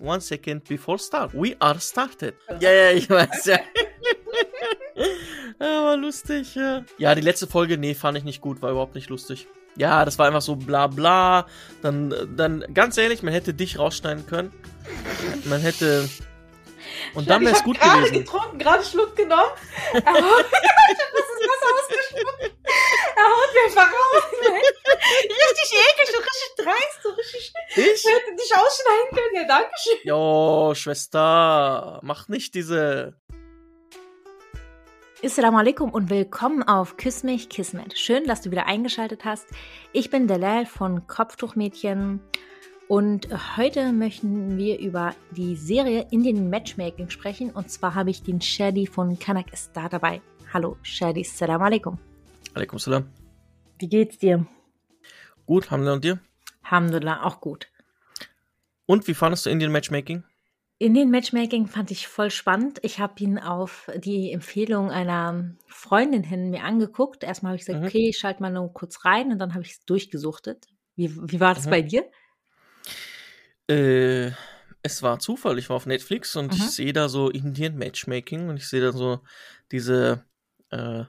One second before start. We are started. Ja, ja, ich weiß, ja. ja, war lustig, ja. Ja, die letzte Folge, nee, fand ich nicht gut, war überhaupt nicht lustig. Ja, das war einfach so bla bla. Dann, dann, ganz ehrlich, man hätte dich rausschneiden können. Man hätte. Und dann wäre es gut gerade gewesen. getrunken, gerade Schluck genommen. Er haut, ich hab das Wasser ausgespuckt. Haut mir einfach raus. Richtig eklig, so richtig dreist, so richtig. Ich? Ich hätte dich ausschneiden können. Ja, danke schön. Jo, Schwester, mach nicht diese. Assalamu alaikum und willkommen auf Küss mich Kismet. Schön, dass du wieder eingeschaltet hast. Ich bin Delal von Kopftuchmädchen und heute möchten wir über die Serie Indian Matchmaking sprechen und zwar habe ich den Shadi von Kanak ist da dabei. Hallo Shadi, Assalamu alaikum. Alaikum salam. Wie geht's dir? Gut, Hamza und dir? Alhamdulillah, auch gut. Und wie fandest du Indian Matchmaking? Indian Matchmaking fand ich voll spannend. Ich habe ihn auf die Empfehlung einer Freundin hin mir angeguckt. Erstmal habe ich gesagt, Mhm. okay, ich schalte mal nur kurz rein und dann habe ich es durchgesuchtet. Wie, wie war das Mhm. bei dir? Äh, es war Zufall. Ich war auf Netflix und Mhm. ich sehe da so Indian Matchmaking und ich sehe da so diese, äh,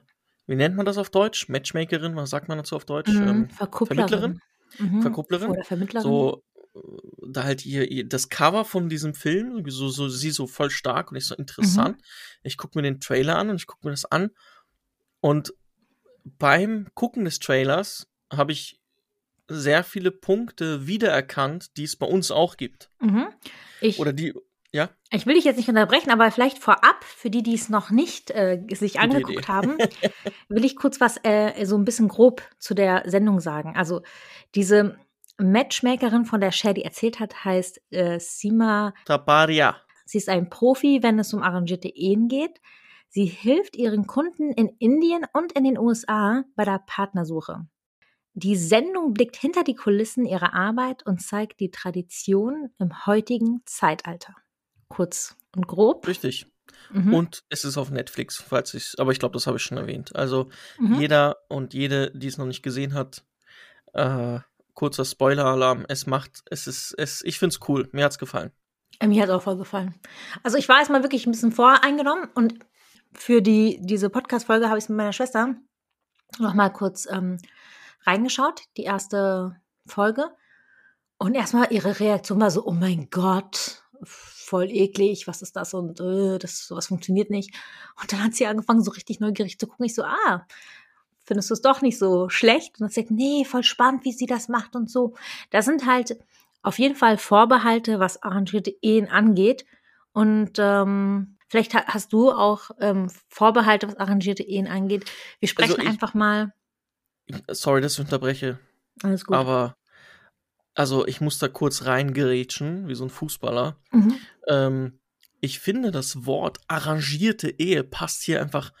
wie nennt man das auf Deutsch? Matchmakerin, was sagt man dazu auf Deutsch? Mhm, Ähm, Verkupplerin. Vermittlerin? Mhm. Verkupplerin? Oder Vermittlerin. so, äh, da halt ihr, ihr das Cover von diesem Film, so, so sie so voll stark und ich so Mhm. interessant. Ich gucke mir den Trailer an und ich gucke mir das an und beim Gucken des Trailers habe ich sehr viele Punkte wiedererkannt, die es bei uns auch gibt. Mhm. Ich, Oder die, ja, ich will dich jetzt nicht unterbrechen, aber vielleicht vorab, für die, die es noch nicht äh, sich angeguckt Idee. haben, will ich kurz was äh, so ein bisschen grob zu der Sendung sagen. Also diese Matchmakerin, von der Shady erzählt hat, heißt äh, Sima Tabaria. Sie ist ein Profi, wenn es um arrangierte Ehen geht. Sie hilft ihren Kunden in Indien und in den USA bei der Partnersuche. Die Sendung blickt hinter die Kulissen ihrer Arbeit und zeigt die Tradition im heutigen Zeitalter. Kurz und grob. Richtig. Mhm. Und es ist auf Netflix, falls ich, aber ich glaube, das habe ich schon erwähnt. Also Mhm. jeder und jede, die es noch nicht gesehen hat, äh, kurzer Spoiler-Alarm. Es macht, es ist, es, ich finde es cool. Mir hat's gefallen. Äh, Mir hat es auch voll gefallen. Also ich war erstmal wirklich ein bisschen voreingenommen und für die, diese Podcast-Folge habe ich es mit meiner Schwester noch mal kurz ähm, reingeschaut, die erste Folge. Und erstmal ihre Reaktion war so, oh mein Gott, voll eklig, was ist das und äh, das sowas funktioniert nicht. Und dann hat sie angefangen, so richtig neugierig zu gucken. Ich so, ah, findest du es doch nicht so schlecht? Und dann gesagt, nee, voll spannend, wie sie das macht und so. Das sind halt auf jeden Fall Vorbehalte, was arrangierte Ehen angeht. Und ähm, vielleicht ha hast du auch ähm, Vorbehalte, was arrangierte Ehen angeht. Wir sprechen Also ich- einfach mal. Sorry, dass ich unterbreche, Alles gut. aber also ich muss da kurz reingerätschen, wie so ein Fußballer. mhm. Ähm, ich finde, das Wort arrangierte Ehe passt hier einfach,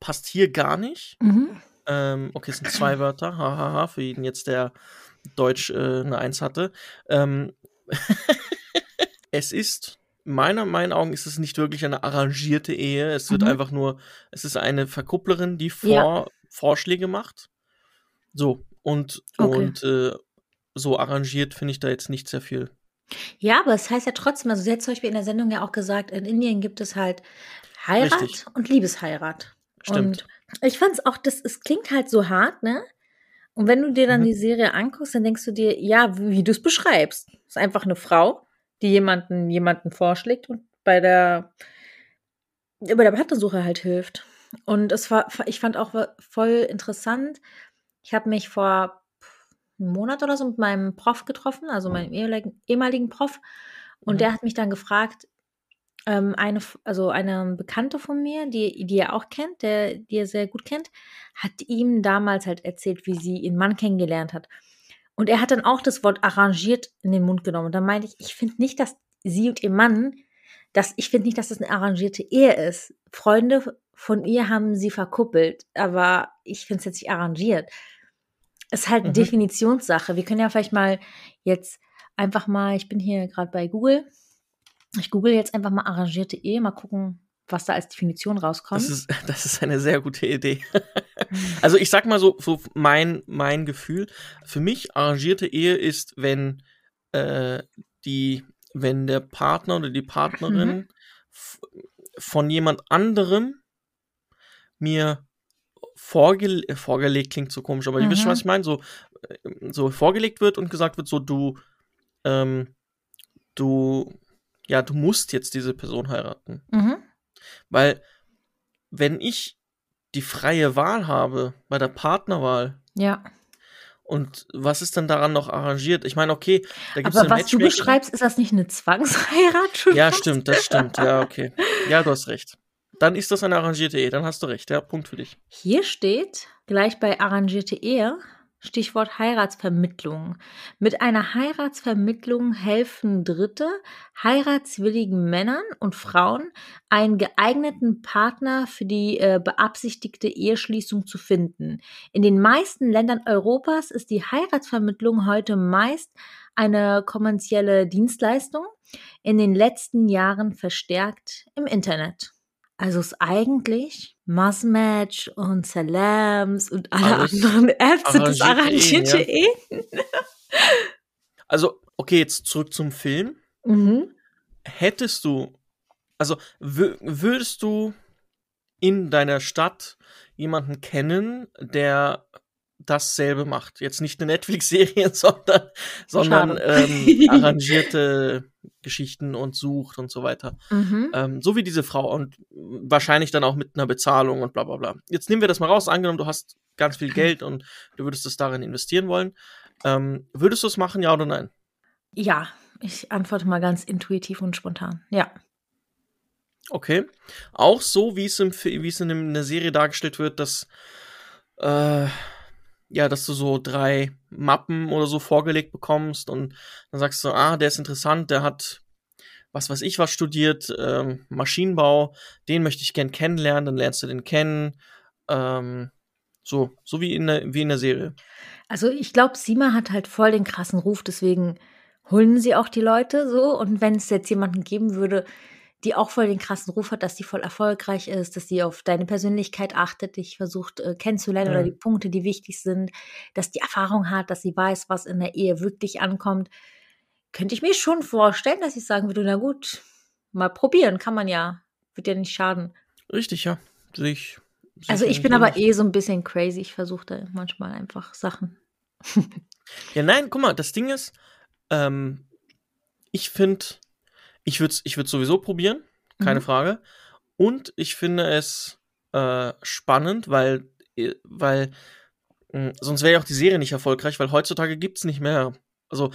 passt hier gar nicht. Mhm. Ähm, okay, es sind zwei Wörter, hahaha, für jeden jetzt, der Deutsch äh, eine Eins hatte. Ähm, es ist, meiner meinen Augen ist es nicht wirklich eine arrangierte Ehe. Es wird Mhm. einfach nur, es ist eine Verkupplerin, die vor, Ja. Vorschläge macht. So, und, Okay. und äh, so arrangiert finde ich da jetzt nicht sehr viel. Ja, aber es heißt ja trotzdem, also sie hat zum Beispiel in der Sendung ja auch gesagt, in Indien gibt es halt Heirat Richtig. und Liebesheirat. Stimmt. Und ich fand es auch, das, es klingt halt so hart, ne? Und wenn du dir dann Mhm. die Serie anguckst, dann denkst du dir, ja, wie du es beschreibst. Es ist einfach eine Frau, die jemanden, jemanden vorschlägt und bei der, bei der Partnersuche halt hilft. Und es war, ich fand auch voll interessant. Ich habe mich vor einem Monat oder so mit meinem Prof getroffen, also meinem ehemaligen, ehemaligen Prof. Und Mhm. der hat mich dann gefragt, ähm, eine, also eine Bekannte von mir, die, die er auch kennt, der, die er sehr gut kennt, hat ihm damals halt erzählt, wie sie ihren Mann kennengelernt hat. Und er hat dann auch das Wort arrangiert in den Mund genommen. Und dann meinte ich, ich finde nicht, dass sie und ihr Mann, dass, ich finde nicht, dass das eine arrangierte Ehe ist. Freunde von ihr haben sie verkuppelt, aber ich finde es jetzt nicht arrangiert. Es ist halt eine Mhm. Definitionssache. Wir können ja vielleicht mal jetzt einfach mal, ich bin hier gerade bei Google, ich google jetzt einfach mal arrangierte Ehe, mal gucken, was da als Definition rauskommt. Das ist, das ist eine sehr gute Idee. also ich sag mal so, so mein, mein Gefühl, für mich arrangierte Ehe ist, wenn äh, die wenn der Partner oder die Partnerin Mhm. von jemand anderem mir vorge vorgelegt klingt so komisch, aber ihr wisst schon, Mhm. was ich meine, so, äh, so vorgelegt wird und gesagt wird, so du, ähm, du, ja, du musst jetzt diese Person heiraten. Mhm. Weil, wenn ich die freie Wahl habe bei der Partnerwahl, Ja. und was ist denn daran noch arrangiert? Ich meine, okay, da gibt es Aber was du beschreibst, ist das nicht eine Zwangsheirat schon? Ja, stimmt, das stimmt. Ja, okay. Ja, du hast recht. Dann ist das eine arrangierte Ehe, dann hast du recht. Ja, Punkt für dich. Hier steht gleich bei arrangierte Ehe Stichwort Heiratsvermittlung. Mit einer Heiratsvermittlung helfen Dritte heiratswilligen Männern und Frauen, einen geeigneten Partner für die äh, beabsichtigte Eheschließung zu finden. In den meisten Ländern Europas ist die Heiratsvermittlung heute meist eine kommerzielle Dienstleistung, in den letzten Jahren verstärkt im Internet. Also ist eigentlich Massmatch und Salams und alle Alles anderen Apps sind das arrangierte arrangierte Ehen. Also, okay, jetzt zurück zum Film. Mhm. Hättest du, also wü- würdest du in deiner Stadt jemanden kennen, der dasselbe macht? Jetzt nicht eine Netflix-Serie, sondern, sondern ähm, arrangierte Geschichten und sucht und so weiter. Mhm. Ähm, so wie diese Frau und wahrscheinlich dann auch mit einer Bezahlung und bla bla bla. Jetzt nehmen wir das mal raus. Angenommen, du hast ganz viel Geld und du würdest es darin investieren wollen. Ähm, würdest du es machen, ja oder nein? Ja, ich antworte mal ganz intuitiv und spontan. Ja. Okay. Auch so, wie es, im, Fi- wie es in, dem- in der Serie dargestellt wird, dass, äh, ja, dass du so drei Mappen oder so vorgelegt bekommst und dann sagst du, ah, der ist interessant, der hat, was weiß ich, was studiert, ähm, Maschinenbau, den möchte ich gern kennenlernen, dann lernst du den kennen. Ähm, so, so wie in der, wie in der Serie. Also ich glaube, Sima hat halt voll den krassen Ruf, deswegen holen sie auch die Leute so. Und wenn es jetzt jemanden geben würde, die auch voll den krassen Ruf hat, dass die voll erfolgreich ist, dass die auf deine Persönlichkeit achtet, dich versucht äh, kennenzulernen oder Mhm. die Punkte, die wichtig sind, dass die Erfahrung hat, dass sie weiß, was in der Ehe wirklich ankommt, könnte ich mir schon vorstellen, dass ich sagen würde, na gut, mal probieren, kann man ja, wird ja nicht schaden. Richtig, ja. Sehe ich. Also ich bin aber eh so ein bisschen crazy, ich versuche da manchmal einfach Sachen. Ja, nein, guck mal, das Ding ist, ähm, ich finde, ich würde es ich würd's sowieso probieren, keine Mhm. Frage. Und ich finde es äh, spannend, weil, äh, weil mh, sonst wäre ja auch die Serie nicht erfolgreich, weil heutzutage gibt es nicht mehr. Also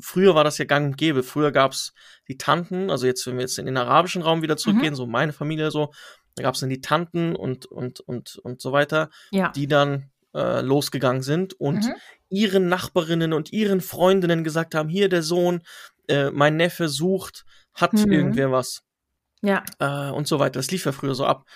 früher war das ja gang und gäbe. Früher gab es die Tanten, also jetzt, wenn wir jetzt in den arabischen Raum wieder zurückgehen, so meine Familie so, da gab es dann die Tanten und, und, und, und so weiter, Ja. die dann äh, losgegangen sind und Mhm. ihren Nachbarinnen und ihren Freundinnen gesagt haben, hier der Sohn, äh, mein Neffe sucht, hat Mhm. irgendwer was Ja. äh, und so weiter. Das lief ja früher so ab.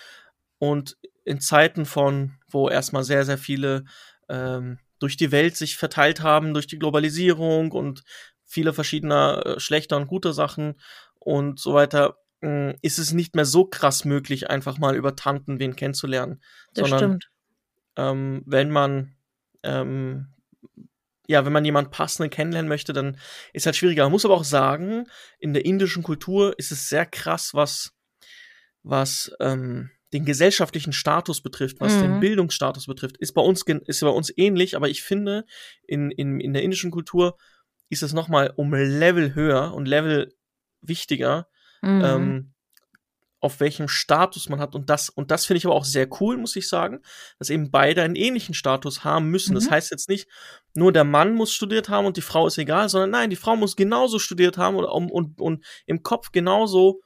Und in Zeiten von, wo erstmal sehr, sehr viele ähm, durch die Welt sich verteilt haben, durch die Globalisierung und viele verschiedener äh, schlechter und guter Sachen und so weiter, mh, ist es nicht mehr so krass möglich, einfach mal über Tanten wen kennenzulernen. Das sondern stimmt. ähm, wenn man ähm, ja, wenn man jemanden passenden kennenlernen möchte, dann ist halt schwieriger. Man muss aber auch sagen, in der indischen Kultur ist es sehr krass, was, was ähm, den gesellschaftlichen Status betrifft, was Mhm. den Bildungsstatus betrifft. Ist bei uns ist bei uns ähnlich, aber ich finde, in, in, in der indischen Kultur ist es noch mal um Level höher und Level wichtiger, Mhm. ähm, auf welchem Status man hat. Und das, und das finde ich aber auch sehr cool, muss ich sagen, dass eben beide einen ähnlichen Status haben müssen. Das Mhm. heißt jetzt nicht, nur der Mann muss studiert haben und die Frau ist egal, sondern nein, die Frau muss genauso studiert haben und, und, und, im Kopf genauso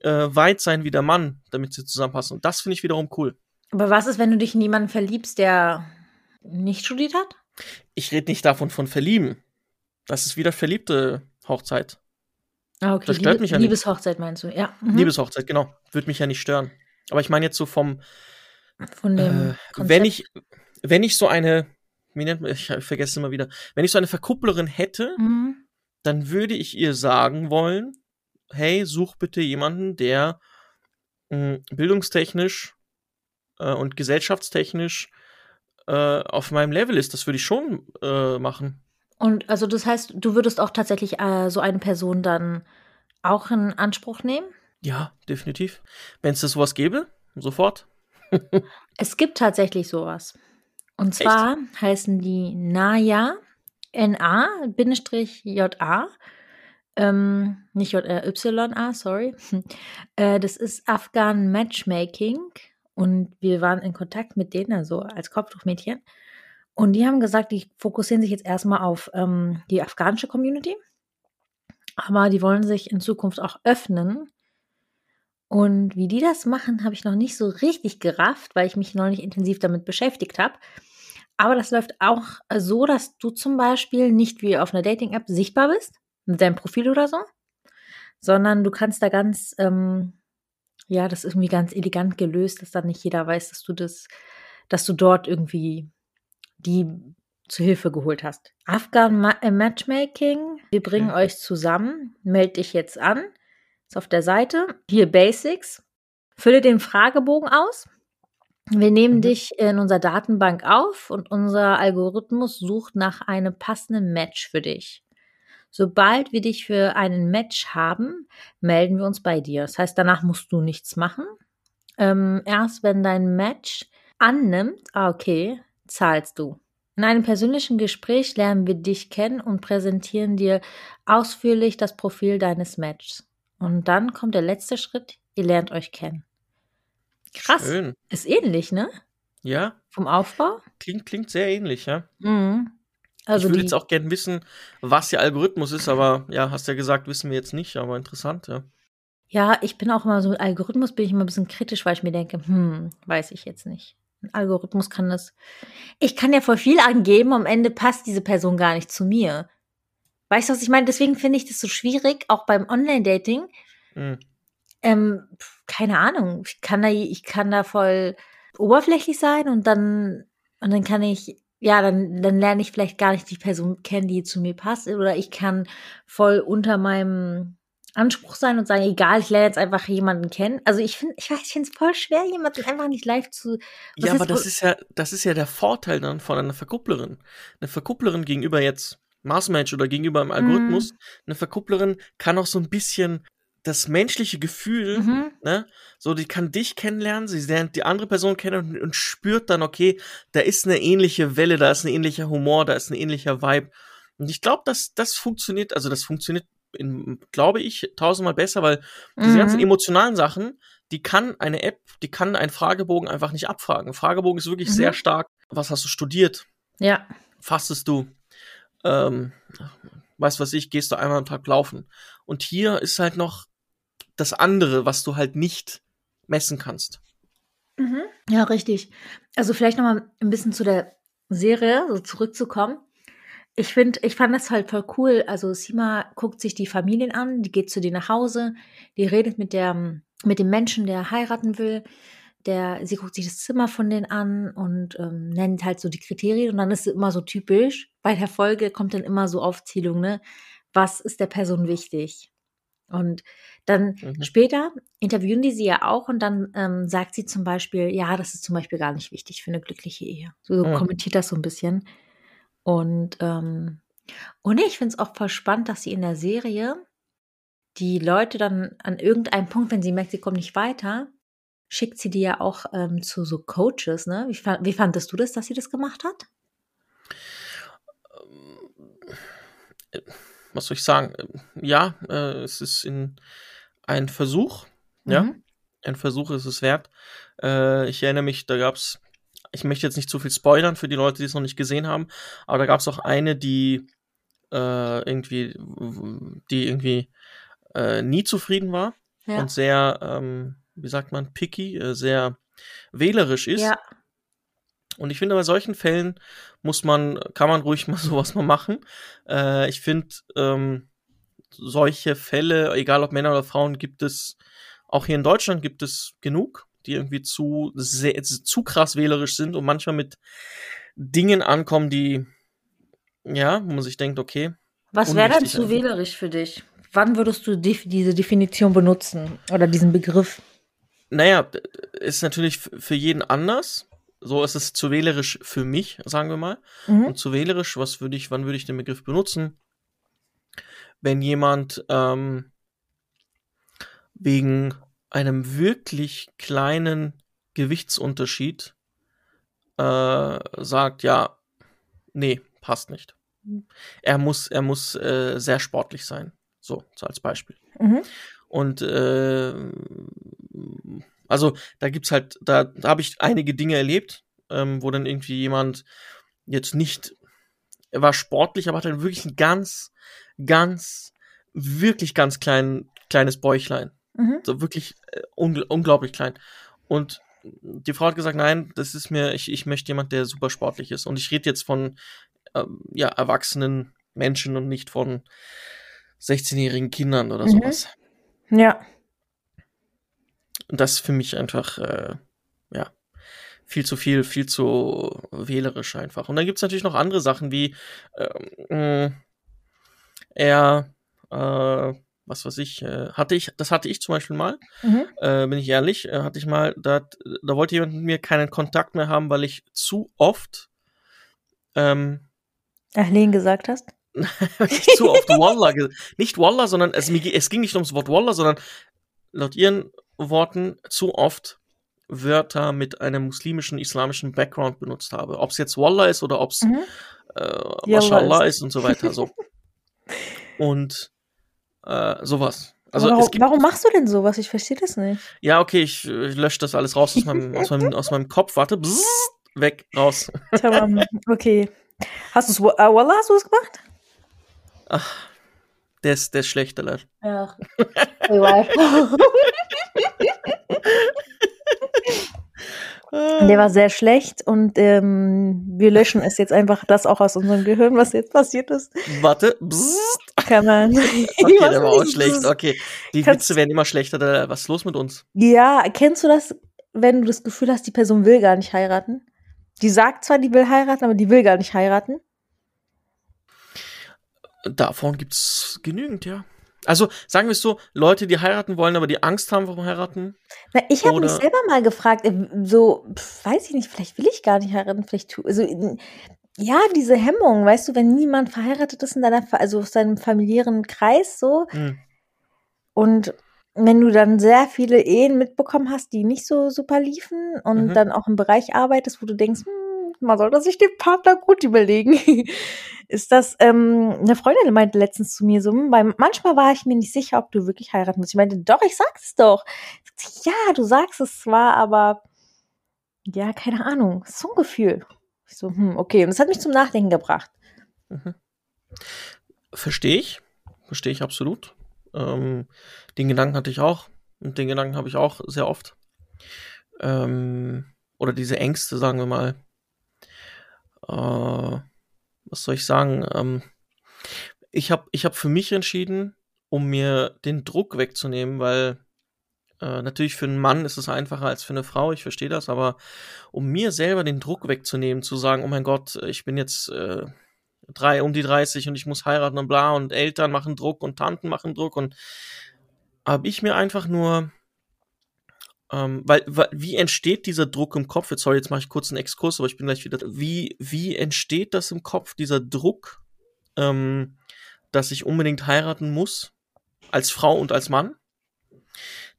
äh, weit sein wie der Mann, damit sie zusammenpassen. Und das finde ich wiederum cool. Aber was ist, wenn du dich in jemanden verliebst, der nicht studiert hat? Ich rede nicht davon von verlieben. Das ist wieder verliebte Hochzeit. Ah, okay. Das stört mich ja nicht. Liebeshochzeit meinst du, ja. Mhm. Liebeshochzeit, genau. Würde mich ja nicht stören. Aber ich meine jetzt so vom, Von dem Äh, wenn ich, wenn ich so eine, wie nennt man, ich, ich vergesse es immer wieder, wenn ich so eine Verkupplerin hätte, Mhm. dann würde ich ihr sagen wollen, hey, such bitte jemanden, der mh, bildungstechnisch äh, und gesellschaftstechnisch äh, auf meinem Level ist. Das würde ich schon äh, machen. Und also das heißt, du würdest auch tatsächlich äh, so eine Person dann auch in Anspruch nehmen? Ja, definitiv. Wenn es das sowas gäbe, sofort. Es gibt tatsächlich sowas. Und zwar heißen die Naya, N-A-J-A, ähm, nicht J-Y-A, sorry. Äh, das ist Afghan Matchmaking und wir waren in Kontakt mit denen, also als Kopftuchmädchen. Und die haben gesagt, die fokussieren sich jetzt erstmal auf ähm, die afghanische Community, aber die wollen sich in Zukunft auch öffnen. Und wie die das machen, habe ich noch nicht so richtig gerafft, weil ich mich noch nicht intensiv damit beschäftigt habe. Aber das läuft auch so, dass du zum Beispiel nicht wie auf einer Dating-App sichtbar bist, mit deinem Profil oder so, sondern du kannst da ganz, ähm, ja, das ist irgendwie ganz elegant gelöst, dass dann nicht jeder weiß, dass du das, dass du dort irgendwie die zu Hilfe geholt hast. Afghan Ma äh, Matchmaking, wir bringen Mhm. euch zusammen, meld dich jetzt an, ist auf der Seite, hier Basics, fülle den Fragebogen aus. Wir nehmen Mhm. dich in unserer Datenbank auf und unser Algorithmus sucht nach einem passenden Match für dich. Sobald wir dich für einen Match haben, melden wir uns bei dir. Das heißt, danach musst du nichts machen. Ähm, erst wenn dein Match annimmt, ah, okay, zahlst du. In einem persönlichen Gespräch lernen wir dich kennen und präsentieren dir ausführlich das Profil deines Matches. Und dann kommt der letzte Schritt, ihr lernt euch kennen. Krass. Schön. Ist ähnlich, ne? Ja, Vom Aufbau. klingt, klingt sehr ähnlich, ja. Mhm. Also ich würde jetzt auch gern wissen, was ihr Algorithmus ist, aber ja, hast ja gesagt, wissen wir jetzt nicht, aber interessant, ja. ja, ich bin auch immer so mit Algorithmus bin ich immer ein bisschen kritisch, weil ich mir denke, hm, weiß ich jetzt nicht. Ein Algorithmus kann das. Ich kann ja voll viel angeben, am Ende passt diese Person gar nicht zu mir. Weißt du, was ich meine? Deswegen finde ich das so schwierig, auch beim Online-Dating. Mhm. Ähm, keine Ahnung. Ich kann da, ich kann da voll oberflächlich sein und dann, und dann kann ich, ja, dann, dann lerne ich vielleicht gar nicht die Person kennen, die zu mir passt. Oder ich kann voll unter meinem Anspruch sein und sagen, egal, ich lerne jetzt einfach jemanden kennen. Also ich finde, ich weiß, ich finde es voll schwer, jemanden einfach nicht live zu. Ja, aber das ist ja, das ist ja der Vorteil dann von einer Verkupplerin. Eine Verkupplerin gegenüber jetzt Marsmatch oder gegenüber einem Algorithmus, eine Verkupplerin kann auch so ein bisschen das menschliche Gefühl, Mhm. ne, so die kann dich kennenlernen, sie lernt die andere Person kennen und, und spürt dann, okay, da ist eine ähnliche Welle, da ist ein ähnlicher Humor, da ist ein ähnlicher Vibe. Und ich glaube, dass das funktioniert, also das funktioniert, in, glaube ich, tausendmal besser, weil diese ganzen Mhm. emotionalen Sachen, die kann eine App, die kann ein Fragebogen einfach nicht abfragen. Ein Fragebogen ist wirklich Mhm. sehr stark. Was hast du studiert? Ja. Fastest du? Ähm, weißt was ich, gehst du einmal am Tag laufen. Und hier ist halt noch das andere, was du halt nicht messen kannst. Mhm. Ja, richtig. Also vielleicht noch mal ein bisschen zu der Serie, so zurückzukommen. Ich finde, ich fand das halt voll cool. Also Sima guckt sich die Familien an, die geht zu denen nach Hause, die redet mit der, mit dem Menschen, der heiraten will. Der, sie guckt sich das Zimmer von denen an und ähm, nennt halt so die Kriterien und dann ist es immer so typisch. Bei der Folge kommt dann immer so Aufzählung, ne? Was ist der Person wichtig? Und dann Mhm. später interviewen die sie ja auch und dann ähm, sagt sie zum Beispiel, ja, das ist zum Beispiel gar nicht wichtig für eine glückliche Ehe. So Mhm. kommentiert das so ein bisschen. Und, ähm, und ich finde es auch voll spannend, dass sie in der Serie die Leute dann an irgendeinem Punkt, wenn sie merkt, sie kommen nicht weiter, schickt sie die ja auch ähm, zu so Coaches, ne? Wie, wie fandest du das, dass sie das gemacht hat? Was soll ich sagen? Ja, äh, es ist in ein Versuch. Ja, Mhm. ein Versuch ist es wert. Äh, ich erinnere mich, da gab's, ich möchte jetzt nicht zu viel spoilern für die Leute, die es noch nicht gesehen haben, aber da gab's auch eine, die äh, irgendwie, die irgendwie äh, nie zufrieden war Ja. und sehr, ähm, wie sagt man, picky, äh, sehr wählerisch ist. ja. Und ich finde, bei solchen Fällen muss man, kann man ruhig mal sowas mal machen. Äh, ich finde, ähm, solche Fälle, egal ob Männer oder Frauen, gibt es, auch hier in Deutschland gibt es genug, die irgendwie zu, sehr, zu krass wählerisch sind und manchmal mit Dingen ankommen, die, ja, wo man sich denkt, okay, Was wäre dann zu einfach. wählerisch für dich? Wann würdest du diese Definition benutzen oder diesen Begriff? naja, ist natürlich für jeden anders. So ist es zu wählerisch für mich, sagen wir mal. Mhm. Und zu wählerisch, was würde ich, wann würde ich den Begriff benutzen? Wenn jemand ähm, wegen einem wirklich kleinen Gewichtsunterschied äh, sagt, ja, nee, passt nicht. Er muss, er muss äh, sehr sportlich sein. So, so als Beispiel. Mhm. Und äh, also da gibt's halt, da, da habe ich einige Dinge erlebt, ähm, wo dann irgendwie jemand jetzt nicht, er war sportlich, aber hat dann wirklich ein ganz, ganz, wirklich ganz klein, kleines Bäuchlein. Mhm. So wirklich äh, ungl unglaublich klein. Und die Frau hat gesagt, nein, das ist mir, ich, ich möchte jemand, der super sportlich ist. Und ich rede jetzt von ähm, ja, erwachsenen Menschen und nicht von 16-jährigen Kindern oder Mhm. sowas. Ja. Und das ist für mich einfach, äh, ja, viel zu viel, viel zu wählerisch einfach. Und dann gibt's natürlich noch andere Sachen wie ähm, mh, er, äh, was weiß ich, äh, hatte ich, das hatte ich zum Beispiel mal, Mhm. äh, bin ich ehrlich, äh, hatte ich mal, da, da wollte jemand mit mir keinen Kontakt mehr haben, weil ich zu oft ähm, Ahlin gesagt hast. nicht zu oft Wallah, ge- nicht Wallah, sondern es, mir, ge- es ging nicht ums Wort Wallah, sondern laut ihren Worten zu oft Wörter mit einem muslimischen, islamischen Background benutzt habe. Ob es jetzt Wallah ist oder ob es Mhm. äh, Mashallah ist. und so weiter. So. und äh, sowas. Also warum, es gibt, warum machst du denn sowas? Ich verstehe das nicht. ja, okay, ich, ich lösche das alles raus aus meinem, aus meinem, aus meinem Kopf. Warte, bzzzt, weg, raus. Okay. Hast du es, äh, Wallah, hast du es gemacht? Ach, der ist, der ist schlecht, Alter. Ja. Egal. Der war sehr schlecht und ähm, wir löschen es jetzt einfach das auch aus unserem Gehirn, was jetzt passiert ist. Warte, bzzzt. Kann man. Okay, der war auch schlecht. das- Okay, die Kannst- Witze werden immer schlechter. Was ist los mit uns? Ja, kennst du das, wenn du das Gefühl hast, die Person will gar nicht heiraten? Die sagt zwar, die will heiraten, aber die will gar nicht heiraten. Davon gibt's genügend, ja. Also, sagen wir es so, Leute, die heiraten wollen, aber die Angst haben vom Heiraten. Na, ich habe mich selber mal gefragt, äh, so, weiß ich nicht, vielleicht will ich gar nicht heiraten, vielleicht tu, also, ja, diese Hemmung, weißt du, wenn niemand verheiratet ist in deiner, also aus deinem familiären Kreis, so, Hm. und wenn du dann sehr viele Ehen mitbekommen hast, die nicht so super liefen und Mhm. dann auch im Bereich arbeitest, wo du denkst, hm, man sollte sich den Partner gut überlegen, ist das, ähm, eine Freundin meinte letztens zu mir so, hm, weil manchmal war ich mir nicht sicher, ob du wirklich heiraten musst. Ich meinte, doch, ich sag's doch. Ja, du sagst es zwar, aber ja, keine Ahnung, so ein Gefühl. Ich so, hm, okay, und das hat mich zum Nachdenken gebracht. Verstehe ich. Verstehe ich absolut. Ähm, den Gedanken hatte ich auch. Und den Gedanken habe ich auch sehr oft. Ähm, oder diese Ängste, sagen wir mal. Äh, was soll ich sagen? Ähm, ich habe ich hab für mich entschieden, um mir den Druck wegzunehmen, weil äh, natürlich für einen Mann ist es einfacher als für eine Frau, ich verstehe das, aber um mir selber den Druck wegzunehmen, zu sagen, oh mein Gott, ich bin jetzt äh, drei, um die 30 und ich muss heiraten und bla und Eltern machen Druck und Tanten machen Druck und habe ich mir einfach nur, ähm, weil, weil, wie entsteht dieser Druck im Kopf? Jetzt, sorry, jetzt mache ich kurz einen Exkurs, aber ich bin gleich wieder. Wie, wie entsteht das im Kopf, dieser Druck, ähm, dass ich unbedingt heiraten muss, als Frau und als Mann?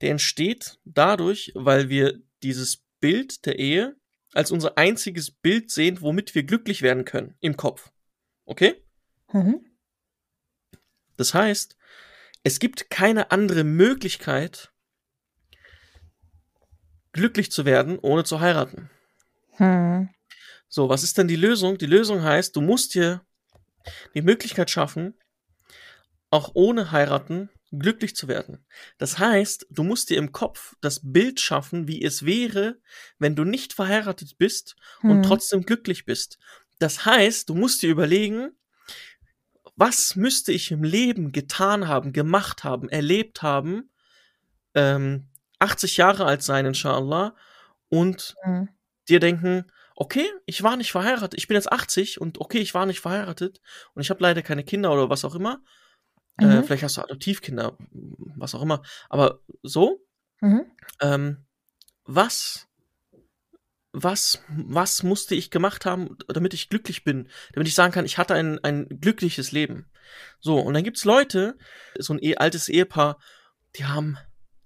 Der entsteht dadurch, weil wir dieses Bild der Ehe als unser einziges Bild sehen, womit wir glücklich werden können im Kopf. Okay? Mhm. Das heißt, es gibt keine andere Möglichkeit, glücklich zu werden, ohne zu heiraten. Hm. So, was ist denn die Lösung? Die Lösung heißt, du musst dir die Möglichkeit schaffen, auch ohne heiraten glücklich zu werden. Das heißt, du musst dir im Kopf das Bild schaffen, wie es wäre, wenn du nicht verheiratet bist und Hm. trotzdem glücklich bist. Das heißt, du musst dir überlegen, was müsste ich im Leben getan haben, gemacht haben, erlebt haben, ähm, 80 Jahre alt sein, inshallah, und Hm. dir denken, okay, ich war nicht verheiratet, ich bin jetzt 80 und okay, ich war nicht verheiratet und ich habe leider keine Kinder oder was auch immer. Äh, Mhm. vielleicht hast du Adoptivkinder, was auch immer. Aber so, Mhm. ähm, was was, was musste ich gemacht haben, damit ich glücklich bin, damit ich sagen kann, ich hatte ein, ein glückliches Leben. So, und dann gibt's Leute, so ein e altes Ehepaar, die haben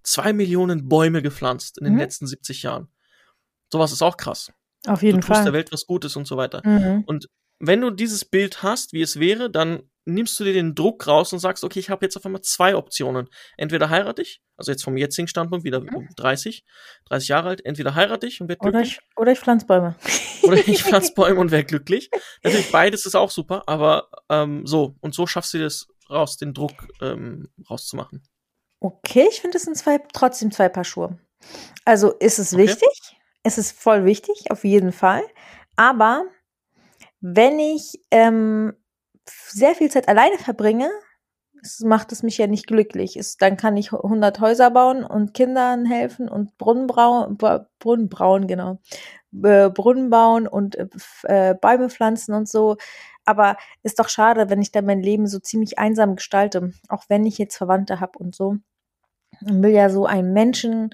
zwei Millionen Bäume gepflanzt in den Mhm. letzten 70 Jahren. Sowas ist auch krass. Auf jeden du tust der Fall. Welt was Gutes und so weiter. Mhm. Und wenn du dieses Bild hast, wie es wäre, dann nimmst du dir den Druck raus und sagst, okay, ich habe jetzt auf einmal zwei Optionen. Entweder heirate ich, also jetzt vom jetzigen Standpunkt wieder Mhm. 30, 30 Jahre alt, entweder heirate ich und werde glücklich, ich, oder ich pflanze Bäume. oder ich pflanze Bäume und werde glücklich. Natürlich beides ist auch super, aber ähm, so, und so schaffst du das raus, den Druck ähm, rauszumachen. Okay, ich finde, es sind zwei, trotzdem zwei Paar Schuhe. Also ist es Okay. wichtig, es ist voll wichtig, auf jeden Fall. Aber wenn ich ähm, sehr viel Zeit alleine verbringe, macht es mich ja nicht glücklich. Es, dann kann ich 100 Häuser bauen und Kindern helfen und Brunnen brauen, genau. Äh, Brunnen bauen und äh, äh, Bäume pflanzen und so. Aber ist doch schade, wenn ich dann mein Leben so ziemlich einsam gestalte, auch wenn ich jetzt Verwandte habe und so. Man will ja so einen Menschen,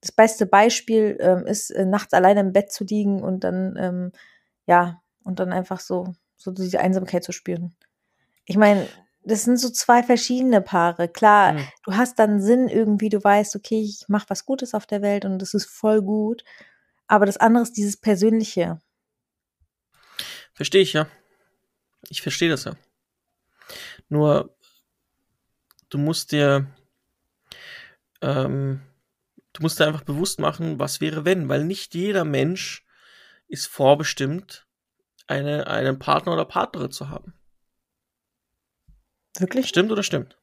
das beste Beispiel ähm, ist, äh, nachts alleine im Bett zu liegen und dann, ähm, ja, und dann einfach so, so diese Einsamkeit zu spüren. Ich meine, das sind so zwei verschiedene Paare. Klar, Hm. du hast dann Sinn irgendwie, du weißt, okay, ich mache was Gutes auf der Welt und das ist voll gut. Aber das andere ist dieses Persönliche. Verstehe ich ja. Ich verstehe das ja. Nur, du musst dir, ähm, du musst dir einfach bewusst machen, was wäre wenn, weil nicht jeder Mensch ist vorbestimmt, eine, einen Partner oder Partnerin zu haben. Wirklich? Stimmt oder stimmt?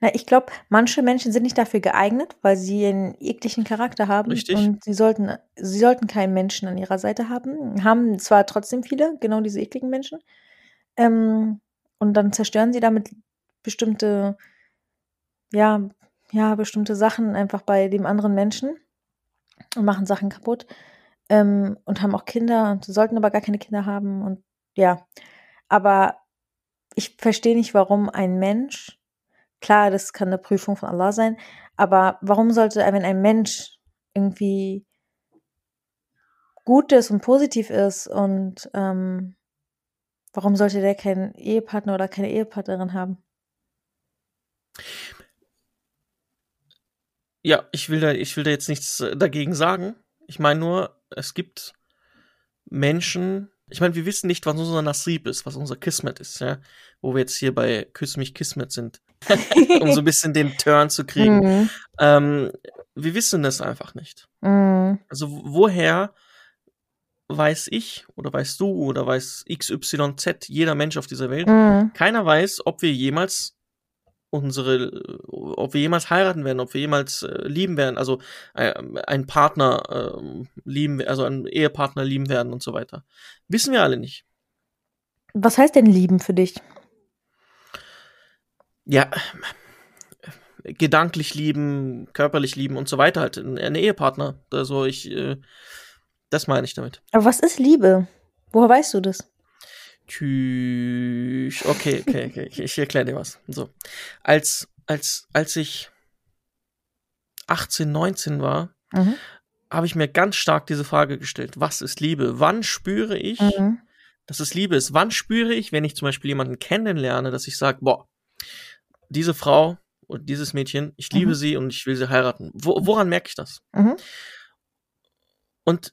Na, ich glaube, manche Menschen sind nicht dafür geeignet, weil sie einen ekligen Charakter haben. Richtig. Und sie sollten, sie sollten keinen Menschen an ihrer Seite haben. Haben zwar trotzdem viele, genau diese ekligen Menschen. Ähm, und dann zerstören sie damit bestimmte, ja, ja, bestimmte Sachen einfach bei dem anderen Menschen und machen Sachen kaputt. Ähm, und haben auch Kinder und sollten aber gar keine Kinder haben. Und ja, aber ich verstehe nicht, warum ein Mensch Klar, das kann eine Prüfung von Allah sein, aber warum sollte, wenn ein Mensch irgendwie gut ist und positiv ist und ähm, warum sollte der keinen Ehepartner oder keine Ehepartnerin haben? Ja, ich will da, ich will da jetzt nichts äh, dagegen sagen. Ich meine nur, es gibt Menschen, ich meine, wir wissen nicht, was unser Nasib ist, was unser Kismet ist, ja. Wo wir jetzt hier bei Küss mich Kismet sind. um so ein bisschen den Turn zu kriegen. Mhm. Ähm, wir wissen das einfach nicht. Mhm. Also wo- woher weiß ich oder weißt du oder weiß XYZ jeder Mensch auf dieser Welt? Mhm. Keiner weiß, ob wir jemals unsere, ob wir jemals heiraten werden, ob wir jemals äh, lieben werden, also äh, einen Partner äh, lieben, also einen Ehepartner lieben werden und so weiter. Wissen wir alle nicht. Was heißt denn lieben für dich? Ja, gedanklich lieben, körperlich lieben und so weiter halt. Ein, Ehepartner. Also ich, äh, das meine ich damit. Aber was ist Liebe? Woher weißt du das? Tschüss. Okay, okay, okay. Ich, ich erkläre dir was. So. Als, als, als ich 18, 19 war, Mhm. habe ich mir ganz stark diese Frage gestellt. Was ist Liebe? Wann spüre ich, Mhm. dass es Liebe ist? Wann spüre ich, wenn ich zum Beispiel jemanden kennenlerne, dass ich sage, boah, diese Frau und dieses Mädchen, ich liebe Mhm. sie und ich will sie heiraten. Wo, woran merke ich das? Mhm. Und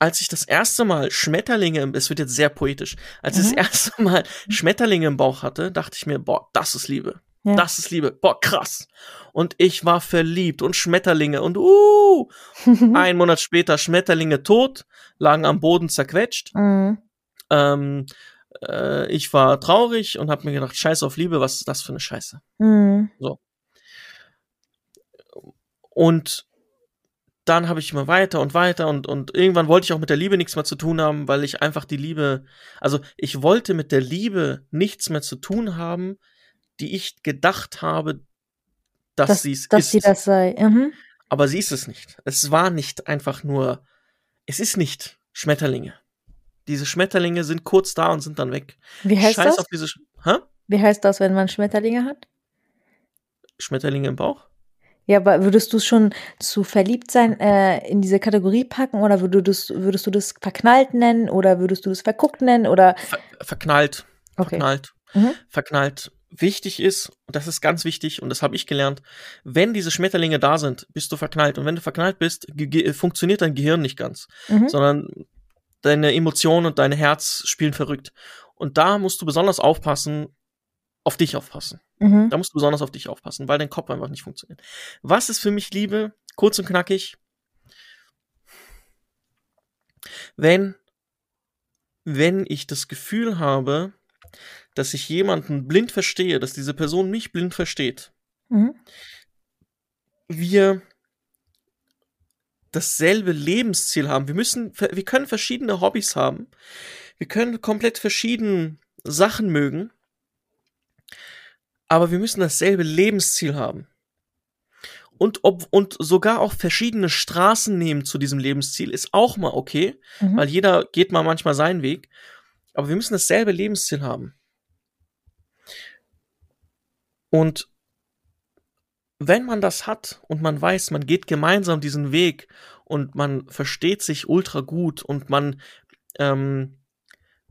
als ich das erste Mal Schmetterlinge, im- es wird jetzt sehr poetisch, als ich Mhm. das erste Mal Schmetterlinge im Bauch hatte, dachte ich mir, boah, das ist Liebe. Ja. Das ist Liebe. Boah, krass. Und ich war verliebt und Schmetterlinge und uh, ein Monat später Schmetterlinge tot, lagen am Boden zerquetscht. Mhm. Ähm, äh, ich war traurig und habe mir gedacht, scheiß auf Liebe, was ist das für eine Scheiße? Mhm. Und dann habe ich immer weiter und weiter und, und irgendwann wollte ich auch mit der Liebe nichts mehr zu tun haben, weil ich einfach die Liebe, also ich wollte mit der Liebe nichts mehr zu tun haben, die ich gedacht habe, dass, Dass, sie es dass ist. sie das sei. Mhm. Aber sie ist es nicht. Es war nicht einfach nur, es ist nicht Schmetterlinge. Diese Schmetterlinge sind kurz da und sind dann weg. Wie heißt Scheiß das? auf diese, Sch Hä? Wie heißt das, wenn man Schmetterlinge hat? Schmetterlinge im Bauch? Ja, aber würdest du es schon zu verliebt sein äh, in diese Kategorie packen oder würdest, würdest du das verknallt nennen oder würdest du das verguckt nennen oder? Ver verknallt. Okay. Verknallt. Mhm. Verknallt. Wichtig ist, und das ist ganz wichtig, und das habe ich gelernt, wenn diese Schmetterlinge da sind, bist du verknallt. Und wenn du verknallt bist, funktioniert dein Gehirn nicht ganz, Mhm. sondern deine Emotionen und dein Herz spielen verrückt. Und da musst du besonders aufpassen, auf dich aufpassen. Mhm. Da musst du besonders auf dich aufpassen, weil dein Kopf einfach nicht funktioniert. Was ist für mich Liebe? Kurz und knackig. Wenn, wenn ich das Gefühl habe, dass ich jemanden blind verstehe, dass diese Person mich blind versteht, Mhm. wir dasselbe Lebensziel haben. Wir müssen, wir können verschiedene Hobbys haben. Wir können komplett verschiedene Sachen mögen. Aber wir müssen dasselbe Lebensziel haben. Und ob, und sogar auch verschiedene Straßen nehmen zu diesem Lebensziel ist auch mal okay, Mhm. weil jeder geht mal manchmal seinen Weg. Aber wir müssen dasselbe Lebensziel haben. Und wenn man das hat und man weiß, man geht gemeinsam diesen Weg und man versteht sich ultra gut und man, ähm,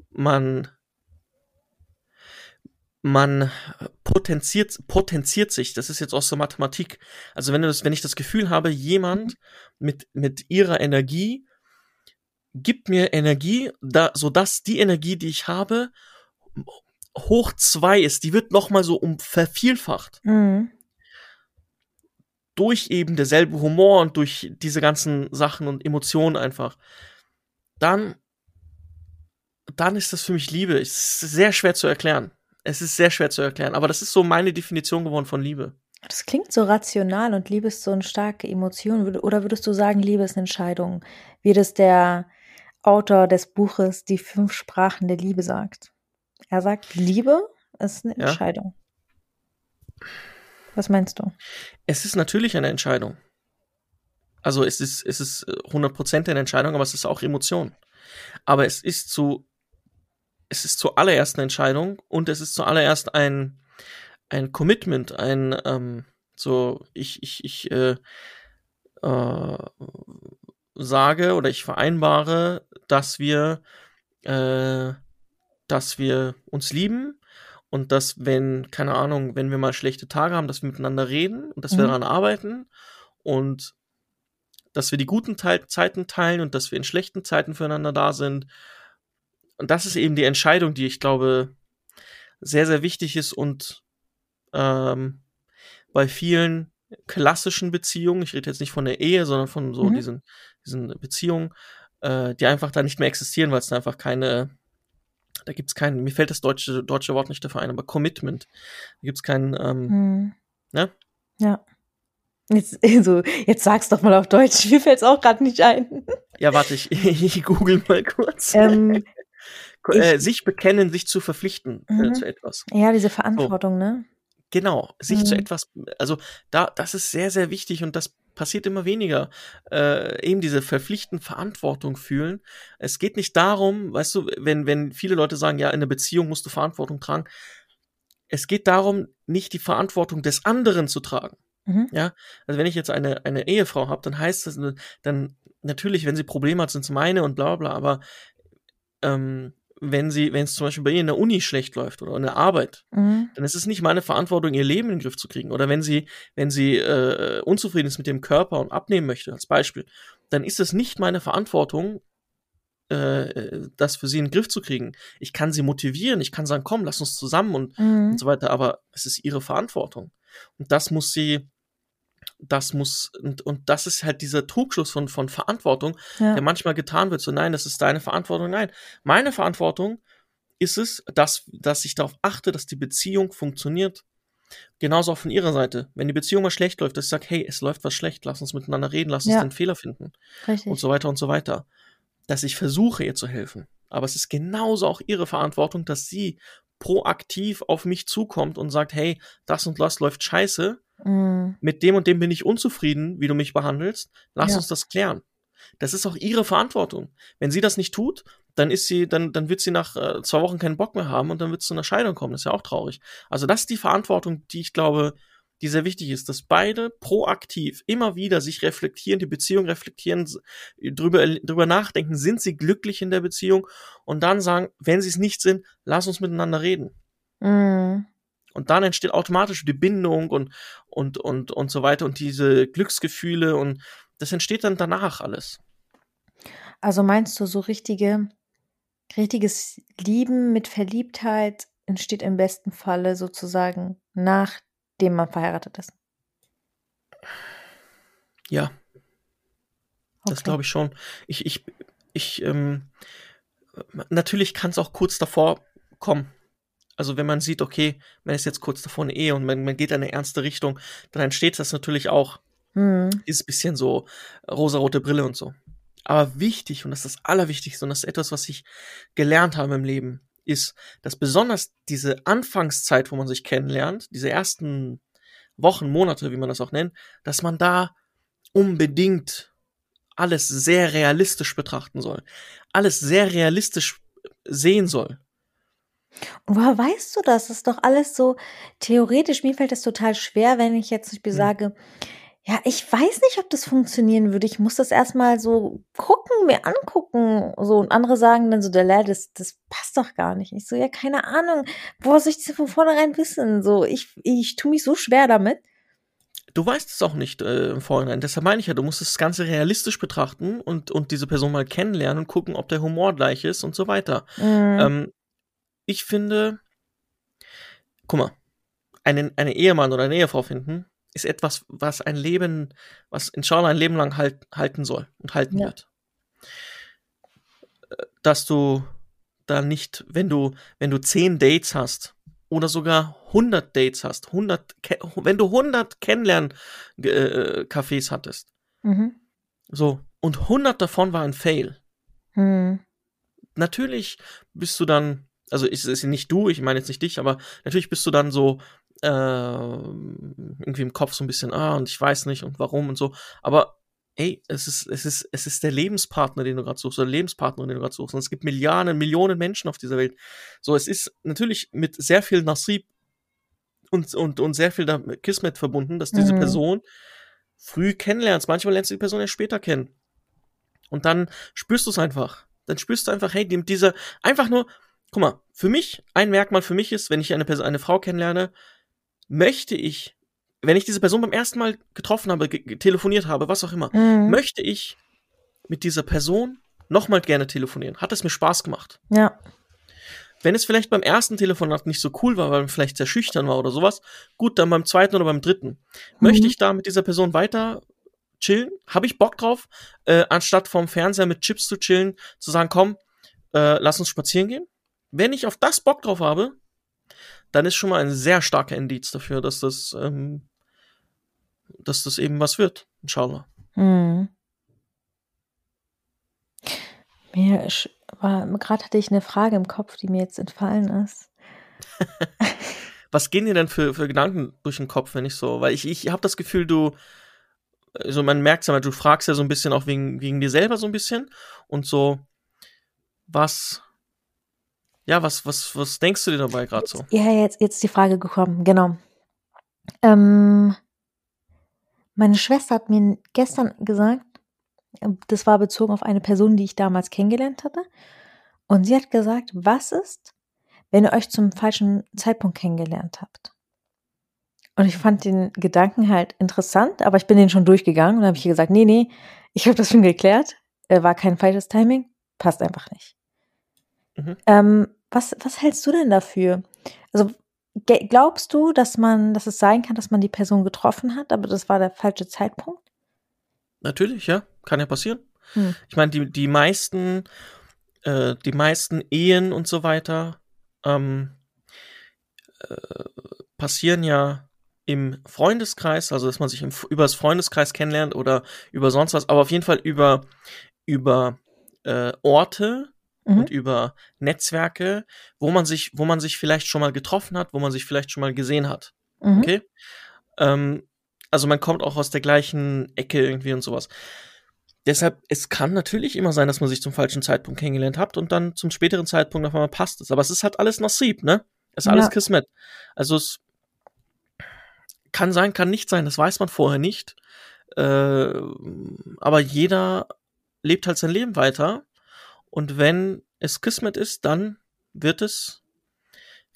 man, man potenziert, potenziert sich. Das ist jetzt aus der Mathematik. Also wenn du das, wenn ich das Gefühl habe, jemand mit, mit ihrer Energie gibt mir Energie, da, sodass die Energie, die ich habe, hoch zwei ist. Die wird nochmal so um vervielfacht Mhm. durch eben derselbe Humor und durch diese ganzen Sachen und Emotionen einfach, dann, dann ist das für mich Liebe. Ist sehr schwer zu erklären. Es ist sehr schwer zu erklären, aber das ist so meine Definition geworden von Liebe. Das klingt so rational und Liebe ist so eine starke Emotion. Oder würdest du sagen, Liebe ist eine Entscheidung, wie das der Autor des Buches Die fünf Sprachen der Liebe sagt? Er sagt, Liebe ist eine Ja. Entscheidung. Was meinst du? Es ist natürlich eine Entscheidung. Also es ist, es ist äh, 100% eine Entscheidung, aber es ist auch Emotion. Aber es ist zu, es ist zuallererst eine Entscheidung und es ist zuallererst ein, ein Commitment, ein, ähm, so, ich, ich, ich, äh, äh, sage oder ich vereinbare, dass wir, äh, dass wir uns lieben und dass, wenn, keine Ahnung, wenn wir mal schlechte Tage haben, dass wir miteinander reden und dass wir Mhm. daran arbeiten und dass wir die guten Teil Zeiten teilen und dass wir in schlechten Zeiten füreinander da sind. Und das ist eben die Entscheidung, die ich glaube sehr, sehr wichtig ist und ähm, bei vielen klassischen Beziehungen, ich rede jetzt nicht von der Ehe, sondern von so Mhm. diesen, diesen Beziehungen, äh, die einfach da nicht mehr existieren, weil es da einfach keine, da gibt's kein, mir fällt das deutsche, deutsche Wort nicht dafür ein, aber Commitment. Da gibt's kein, ähm, Hm. ne? Ja. Jetzt, also, jetzt sag's doch mal auf Deutsch. Mir fällt's auch gerade nicht ein. Ja, warte, ich, ich google mal kurz. ähm, äh, ich- sich bekennen, sich zu verpflichten äh, Mhm. zu etwas. ja, diese Verantwortung, ne? Genau, sich zu Mhm. etwas, also da, das ist sehr, sehr wichtig und das passiert immer weniger. Äh, eben diese verpflichtende Verantwortung fühlen. Es geht nicht darum, weißt du, wenn, wenn viele Leute sagen, ja, in einer Beziehung musst du Verantwortung tragen. Es geht darum, nicht die Verantwortung des anderen zu tragen. Mhm. Ja, also wenn ich jetzt eine, eine Ehefrau habe, dann heißt das, dann natürlich, wenn sie Probleme hat, sind es meine und bla bla, aber ähm, wenn sie, wenn es zum Beispiel bei ihr in der Uni schlecht läuft oder in der Arbeit, Mhm. dann ist es nicht meine Verantwortung, ihr Leben in den Griff zu kriegen. Oder wenn sie, wenn sie äh, unzufrieden ist mit dem Körper und abnehmen möchte, als Beispiel, dann ist es nicht meine Verantwortung, äh, das für sie in den Griff zu kriegen. Ich kann sie motivieren, ich kann sagen, komm, lass uns zusammen und, Mhm. und so weiter, aber es ist ihre Verantwortung. Und das muss sie, das muss, und, und das ist halt dieser Trugschluss von, von Verantwortung, Ja. der manchmal getan wird. So, nein, das ist deine Verantwortung. Nein, meine Verantwortung ist es, dass, dass ich darauf achte, dass die Beziehung funktioniert. Genauso auch von ihrer Seite. Wenn die Beziehung mal schlecht läuft, dass ich sage, hey, es läuft was schlecht, lass uns miteinander reden, lass uns Ja. den Fehler finden Richtig. und so weiter und so weiter. Dass ich versuche, ihr zu helfen. Aber es ist genauso auch ihre Verantwortung, dass sie proaktiv auf mich zukommt und sagt, hey, das und das läuft scheiße, Mhm. mit dem und dem bin ich unzufrieden, wie du mich behandelst, lass Ja. uns das klären. Das ist auch ihre Verantwortung. Wenn sie das nicht tut, dann ist sie, dann, dann wird sie nach äh, zwei Wochen keinen Bock mehr haben und dann wird es zu einer Scheidung kommen. Das ist ja auch traurig. Also das ist die Verantwortung, die ich glaube, die sehr wichtig ist, dass beide proaktiv immer wieder sich reflektieren, die Beziehung reflektieren, drüber, drüber nachdenken, sind sie glücklich in der Beziehung und dann sagen, wenn sie es nicht sind, lass uns miteinander reden. Mhm. Und dann entsteht automatisch die Bindung und, und, und, und so weiter und diese Glücksgefühle und das entsteht dann danach alles. Also meinst du, so richtige, richtiges Lieben mit Verliebtheit entsteht im besten Falle sozusagen nachdem man verheiratet ist? Ja, das Okay. glaube ich schon. Ich, ich, ich, ähm, natürlich kann es auch kurz davor kommen. Also wenn man sieht, okay, man ist jetzt kurz davor eine Ehe und man, man geht in eine ernste Richtung, dann entsteht das natürlich auch, Mhm. ist ein bisschen so rosarote Brille und so. Aber wichtig, und das ist das Allerwichtigste, und das ist etwas, was ich gelernt habe im Leben, ist, dass besonders diese Anfangszeit, wo man sich kennenlernt, diese ersten Wochen, Monate, wie man das auch nennt, dass man da unbedingt alles sehr realistisch betrachten soll. Alles sehr realistisch sehen soll. Und woher weißt du das? Das ist doch alles so theoretisch. Mir fällt das total schwer, wenn ich jetzt zum Beispiel Hm. sage, ja, ich weiß nicht, ob das funktionieren würde. Ich muss das erstmal so gucken, mir angucken. So, und andere sagen dann so, der Lehrer, das, das passt doch gar nicht. Ich so, ja, keine Ahnung. Woher soll ich das von vornherein wissen? So, ich, ich tue mich so schwer damit. Du weißt es auch nicht äh, im Vorhinein. Deshalb meine ich ja, du musst das Ganze realistisch betrachten und, und diese Person mal kennenlernen und gucken, ob der Humor gleich ist und so weiter. Mhm. Ähm, ich finde, guck mal, einen, eine Ehemann oder eine Ehefrau finden, ist etwas, was ein Leben, was inshallah ein Leben lang halt, halten soll und halten Ja. wird. Äh, Dass du da nicht, wenn du, wenn du zehn Dates hast oder sogar 100 Dates hast, 100, ke- wenn du 100 Kennenlern-Cafés hattest, Mhm. so, und 100 davon waren Fail, Mhm. natürlich bist du dann, also ist es nicht du, ich meine jetzt nicht dich, aber natürlich bist du dann so äh, irgendwie im Kopf so ein bisschen, ah, und ich weiß nicht und warum und so. Aber ey, es ist, es ist, es ist der Lebenspartner, den du gerade suchst, oder Lebenspartnerin, den du gerade suchst. Und es gibt Milliarden, Millionen Menschen auf dieser Welt. So, es ist natürlich mit sehr viel Nasib und, und, und sehr viel da- Kismet verbunden, dass diese Mhm. Person früh kennenlernst. Manchmal lernst du die Person erst später kennen. Und dann spürst du es einfach. Dann spürst du einfach, hey, die- diese, einfach nur, guck mal, für mich, ein Merkmal für mich ist, wenn ich eine Person, eine Frau kennenlerne, möchte ich, wenn ich diese Person beim ersten Mal getroffen habe, telefoniert habe, was auch immer, Mhm. möchte ich mit dieser Person nochmal gerne telefonieren. Hat es mir Spaß gemacht. Ja. Wenn es vielleicht beim ersten Telefonat nicht so cool war, weil man vielleicht sehr schüchtern war oder sowas, gut, dann beim zweiten oder beim dritten. Möchte Mhm. ich da mit dieser Person weiter chillen? Habe ich Bock drauf, äh, anstatt vom Fernseher mit Chips zu chillen, zu sagen, komm, äh, lass uns spazieren gehen? Wenn ich auf das Bock drauf habe, dann ist schon mal ein sehr starker Indiz dafür, dass das, ähm, dass das eben was wird. Inshallah. Mhm. Mir war, gerade hatte ich eine Frage im Kopf, die mir jetzt entfallen ist. Was gehen dir denn für, für Gedanken durch den Kopf, wenn ich so, weil ich, ich habe das Gefühl, du, also man merkt ja, du fragst ja so ein bisschen auch wegen, wegen dir selber so ein bisschen und so, was, ja, was, was, was denkst du dir dabei gerade so? Ja, jetzt, jetzt ist die Frage gekommen, genau. Ähm, meine Schwester hat mir gestern gesagt, das war bezogen auf eine Person, die ich damals kennengelernt hatte. Und sie hat gesagt, was ist, wenn ihr euch zum falschen Zeitpunkt kennengelernt habt? Und ich fand den Gedanken halt interessant, aber ich bin den schon durchgegangen und habe ich ihr gesagt, nee, nee, ich habe das schon geklärt, äh, war kein falsches Timing, passt einfach nicht. Mhm. Ähm, was, was hältst du denn dafür? Also glaubst du, dass man, dass es sein kann, dass man die Person getroffen hat, aber das war der falsche Zeitpunkt? Natürlich, ja, kann ja passieren. Hm. Ich meine, die, die meisten, äh, die meisten Ehen und so weiter ähm, äh, passieren ja im Freundeskreis, also dass man sich im, über das Freundeskreis kennenlernt oder über sonst was, aber auf jeden Fall über, über äh, Orte Mhm. und über Netzwerke, wo man sich, wo man sich vielleicht schon mal getroffen hat, wo man sich vielleicht schon mal gesehen hat. Mhm. Okay? Ähm, also man kommt auch aus der gleichen Ecke irgendwie und sowas. Deshalb, es kann natürlich immer sein, dass man sich zum falschen Zeitpunkt kennengelernt hat und dann zum späteren Zeitpunkt auf einmal passt es. Aber es ist halt alles Nasib, ne? Es ist alles Ja. Kismet. Also es kann sein, kann nicht sein, das weiß man vorher nicht. Äh, aber jeder lebt halt sein Leben weiter. Und wenn es Kismet ist, dann wird es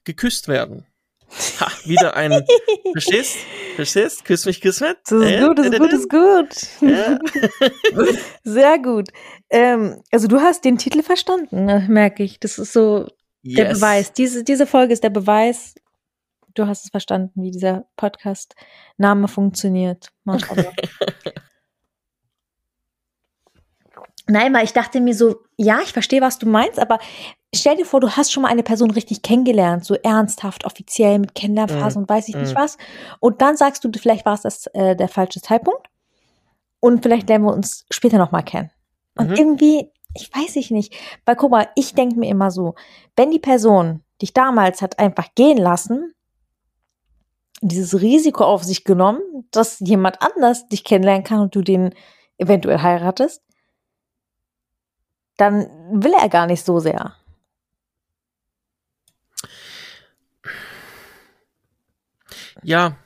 geküsst werden. Ha, wieder ein. verstehst? Verstehst? Küss mich, Kismet. Das ist Äh, gut, das ist äh, gut, das ist gut. Ja. Sehr gut. Ähm, also du hast den Titel verstanden, ne, merke ich. Das ist so der Yes. Beweis. Diese, diese Folge ist der Beweis. Du hast es verstanden, wie dieser Podcast-Name funktioniert. Nein, weil ich dachte mir so, ja, ich verstehe, was du meinst, aber stell dir vor, du hast schon mal eine Person richtig kennengelernt, so ernsthaft, offiziell mit Kennenlernphase Mm, und weiß ich nicht mm. was. Und dann sagst du, vielleicht war es das, äh, der falsche Zeitpunkt. Und vielleicht lernen wir uns später nochmal kennen. Und Mhm. irgendwie, ich weiß ich nicht. Weil guck mal, ich denke mir immer so, wenn die Person dich damals hat einfach gehen lassen, dieses Risiko auf sich genommen, dass jemand anders dich kennenlernen kann und du den eventuell heiratest, dann will er gar nicht so sehr. Ja,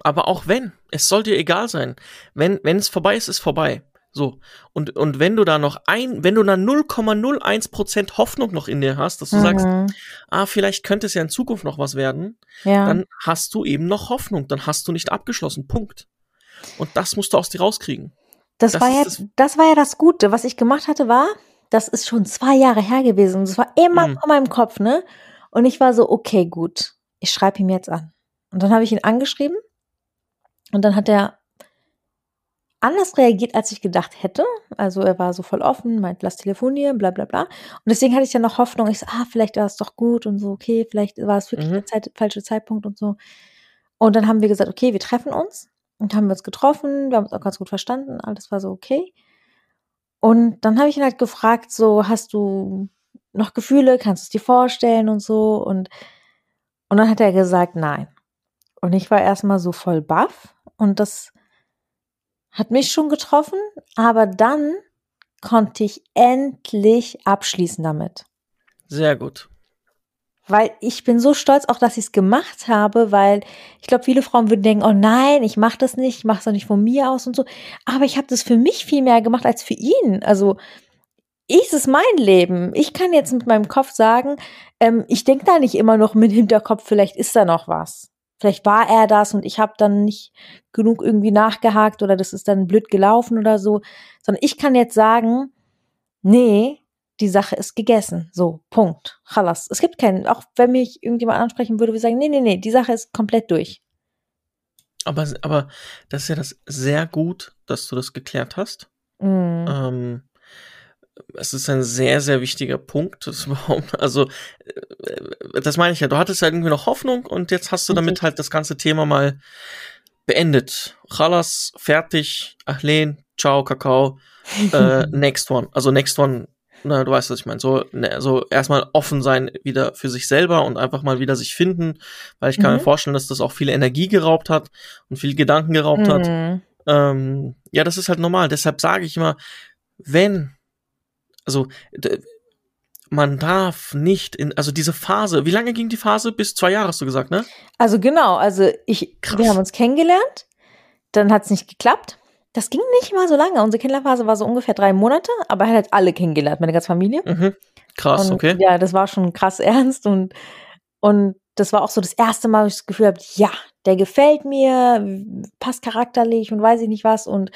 aber auch wenn, es soll dir egal sein. Wenn, wenn es vorbei ist, ist vorbei. So. Und, und wenn du da noch ein, wenn du da 0,01% Hoffnung noch in dir hast, dass du sagst, Mhm. ah, vielleicht könnte es ja in Zukunft noch was werden, ja. dann hast du eben noch Hoffnung, dann hast du nicht abgeschlossen. Punkt. Und das musst du aus dir rauskriegen. Das, Das war ja, ist das war ja das Gute. Was ich gemacht hatte, war, das ist schon zwei Jahre her gewesen. Das war immer Mhm. vor meinem Kopf, ne? Und ich war so, okay, gut. Ich schreibe ihm jetzt an. Und dann habe ich ihn angeschrieben. Und dann hat er anders reagiert, als ich gedacht hätte. Also er war so voll offen, meint, lass telefonieren, bla bla bla. Und deswegen hatte ich dann noch Hoffnung. Ich so, ah, vielleicht war es doch gut und so, okay, vielleicht war es wirklich Mhm. der Zeit, falsche Zeitpunkt und so. Und dann haben wir gesagt, okay, wir treffen uns. Und haben wir uns getroffen, wir haben uns auch ganz gut verstanden, alles war so okay. Und dann habe ich ihn halt gefragt, so, hast du noch Gefühle, kannst du es dir vorstellen und so. Und, und dann hat er gesagt, nein. Und ich war erstmal so voll baff und das hat mich schon getroffen, aber dann konnte ich endlich abschließen damit. Sehr gut. Weil ich bin so stolz auch, dass ich es gemacht habe, weil ich glaube, viele Frauen würden denken, oh nein, ich mache das nicht, ich mache es doch nicht von mir aus und so. Aber ich habe das für mich viel mehr gemacht als für ihn. Also ich, es ist mein Leben. Ich kann jetzt mit meinem Kopf sagen, ähm, ich denke da nicht immer noch mit Hinterkopf, vielleicht ist da noch was. Vielleicht war er das und ich habe dann nicht genug irgendwie nachgehakt oder das ist dann blöd gelaufen oder so. Sondern ich kann jetzt sagen, nee, die Sache ist gegessen. So, Punkt. Chalas. Es gibt keinen, auch wenn mich irgendjemand ansprechen würde, würde ich sagen, nee, nee, nee, die Sache ist komplett durch. Aber, aber das ist ja das sehr gut, dass du das geklärt hast. Mm. Ähm, es ist ein sehr, sehr wichtiger Punkt. Das also, äh, das meine ich ja. Du hattest ja irgendwie noch Hoffnung und jetzt hast du damit Richtig. halt das ganze Thema mal beendet. Chalas, fertig, Ahlen, ciao, Kakao, äh, next one. Also next one, na, du weißt, was ich meine. So, ne, so erstmal offen sein wieder für sich selber und einfach mal wieder sich finden, weil ich kann Mhm. mir vorstellen, dass das auch viel Energie geraubt hat und viel Gedanken geraubt hat. Mm. Ähm, ja, das ist halt normal. Deshalb sage ich immer, wenn, also man darf nicht in, also diese Phase, wie lange ging die Phase? Bis zwei Jahre hast du gesagt, ne? Also genau, also ich, Krass. wir haben uns kennengelernt, dann hat es nicht geklappt. Das ging nicht mal so lange. Unsere Kennenlernphase war so ungefähr drei Monate, aber er hat halt alle kennengelernt, meine ganze Familie. Mhm. Krass, und okay. Ja, das war schon krass ernst und, und das war auch so das erste Mal, wo ich das Gefühl habe, ja, der gefällt mir, passt charakterlich und weiß ich nicht was und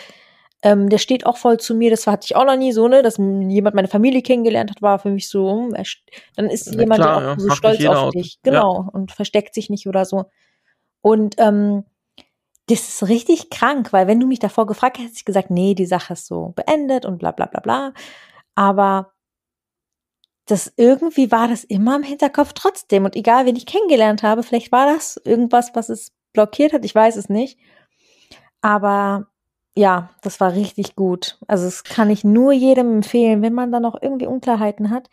ähm, der steht auch voll zu mir. Das hatte ich auch noch nie so, ne, dass jemand meine Familie kennengelernt hat, war für mich so, hm, dann ist Na jemand klar, ja auch ja, so macht stolz auf dich, Ja. genau, und versteckt sich nicht oder so. Und ähm, das ist richtig krank, weil wenn du mich davor gefragt hättest, hätte ich gesagt, nee, die Sache ist so beendet und bla bla bla bla. Aber das irgendwie war das immer im Hinterkopf trotzdem. Und egal, wen ich kennengelernt habe, vielleicht war das irgendwas, was es blockiert hat, ich weiß es nicht. Aber ja, das war richtig gut. Also das kann ich nur jedem empfehlen, wenn man da noch irgendwie Unklarheiten hat,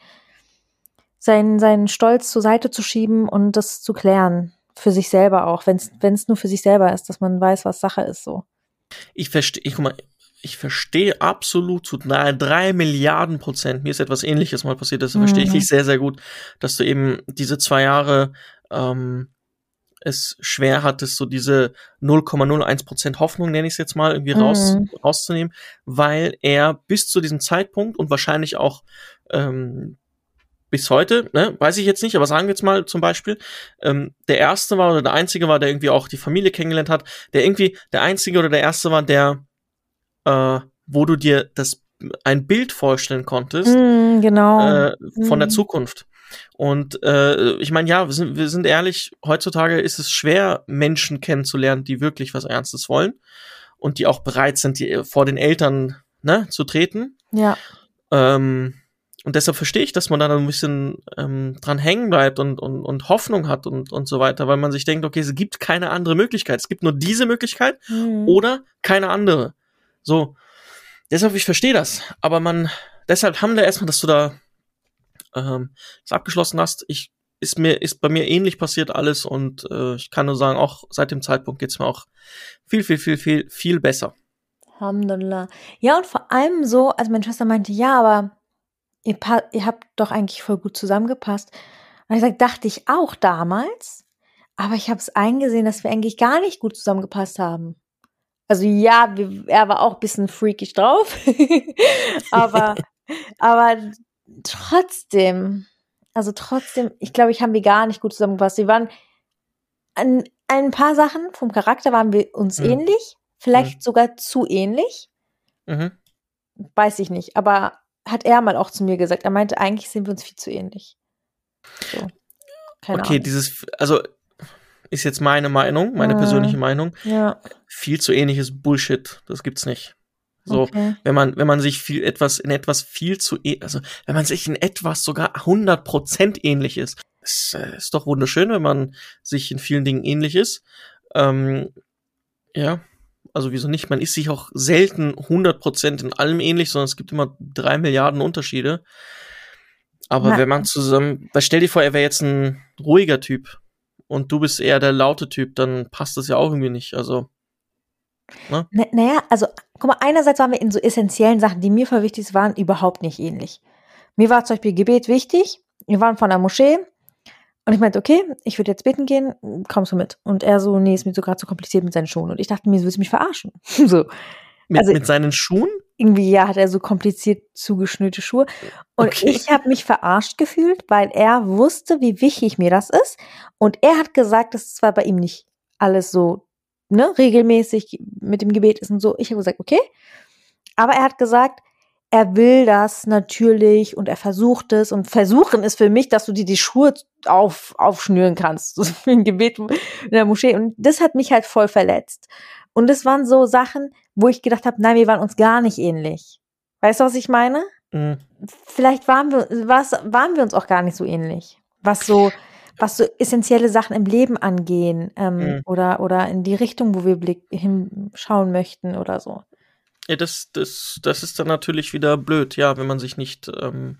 seinen, seinen Stolz zur Seite zu schieben und das zu klären. Für sich selber auch, wenn es nur für sich selber ist, dass man weiß, was Sache ist so. Ich verstehe, ich guck mal, ich verstehe absolut zu nahe drei Milliarden Prozent. Mir ist etwas ähnliches mal passiert, das verstehe ich Mhm. dich sehr, sehr gut, dass du eben diese zwei Jahre ähm, es schwer hattest, so diese 0,01% Hoffnung, nenne ich es jetzt mal, irgendwie raus, Mhm. rauszunehmen, weil er bis zu diesem Zeitpunkt und wahrscheinlich auch ähm, bis heute, ne, weiß ich jetzt nicht, aber sagen wir jetzt mal zum Beispiel, ähm, der erste war oder der einzige war, der irgendwie auch die Familie kennengelernt hat, der irgendwie der einzige oder der erste war, der, äh, wo du dir das ein Bild vorstellen konntest, Mm, genau. äh, von der Mhm. Zukunft. Und äh, ich meine, ja, wir sind, wir sind ehrlich, heutzutage ist es schwer, Menschen kennenzulernen, die wirklich was Ernstes wollen und die auch bereit sind, die, vor den Eltern ne, zu treten. ja. Ähm, und deshalb verstehe ich, dass man da dann ein bisschen ähm, dran hängen bleibt und, und, und Hoffnung hat und, und so weiter, weil man sich denkt, okay, es gibt keine andere Möglichkeit. Es gibt nur diese Möglichkeit Mhm. oder keine andere. So. Deshalb, ich verstehe das. Aber man, deshalb haben wir erstmal, dass du da ähm, das abgeschlossen hast. Ich, ist mir, ist bei mir ähnlich passiert alles und äh, ich kann nur sagen, auch seit dem Zeitpunkt geht's mir auch viel, viel, viel, viel, viel besser. Alhamdulillah. Ja, und vor allem so, also meine Schwester meinte, ja, aber ihr, ihr habt doch eigentlich voll gut zusammengepasst. Und ich gesagt, dachte ich auch damals, aber ich habe es eingesehen, dass wir eigentlich gar nicht gut zusammengepasst haben. Also ja, wir, er war auch ein bisschen freakisch drauf, aber, aber trotzdem, also trotzdem, ich glaube, ich haben wir gar nicht gut zusammengepasst. Wir waren an ein paar Sachen vom Charakter waren wir uns Mhm. ähnlich, vielleicht sogar zu ähnlich Mhm. weiß ich nicht, aber hat er mal auch zu mir gesagt. Er meinte, eigentlich sind wir uns viel zu ähnlich. So. Keine okay, Ahnung. dieses, also ist jetzt meine Meinung, meine Ah. persönliche Meinung. Ja, Viel zu ähnliches Bullshit. Das gibt's nicht. So, okay. wenn man, wenn man sich viel etwas, in etwas viel zu, also, wenn man sich in etwas sogar 100% ähnlich ist, ist, äh, ist doch wunderschön, wenn man sich in vielen Dingen ähnlich ist. Ähm, ja, also wieso nicht? Man ist sich auch selten 100% in allem ähnlich, sondern es gibt immer drei Milliarden Unterschiede. Aber Na- wenn man zusammen, weil stell dir vor, er wäre jetzt ein ruhiger Typ und du bist eher der laute Typ, dann passt das ja auch irgendwie nicht. Also, Na, naja, also, guck mal, einerseits waren wir in so essentiellen Sachen, die mir voll wichtig waren überhaupt nicht ähnlich. Mir war zum Beispiel Gebet wichtig. Wir waren von der Moschee. Und ich meinte, okay, ich würde jetzt beten gehen, kommst du mit? Und er so, nee, ist mir so gerade zu kompliziert mit seinen Schuhen. Und ich dachte mir, du willst mich verarschen. so. mit, Also- mit seinen Schuhen? irgendwie ja hat er so kompliziert zugeschnürte Schuhe und Okay. ich habe mich verarscht gefühlt, weil er wusste, wie wichtig mir das ist und er hat gesagt, dass es zwar bei ihm nicht alles so ne regelmäßig mit dem Gebet ist und so. Ich habe gesagt, okay, aber er hat gesagt, er will das natürlich und er versucht es und versuchen ist für mich, dass du dir die Schuhe auf, aufschnüren kannst, so wie ein Gebet in der Moschee und das hat mich halt voll verletzt. Und das waren so Sachen, wo ich gedacht habe, nein, wir waren uns gar nicht ähnlich. Weißt du, was ich meine? Mhm. Vielleicht waren wir, was, waren wir uns auch gar nicht so ähnlich. Was so, was so essentielle Sachen im Leben angehen, ähm, Mhm. oder, oder in die Richtung, wo wir Blick hinschauen möchten oder so. Ja, das, das, das ist dann natürlich wieder blöd, ja, wenn man sich nicht, ähm,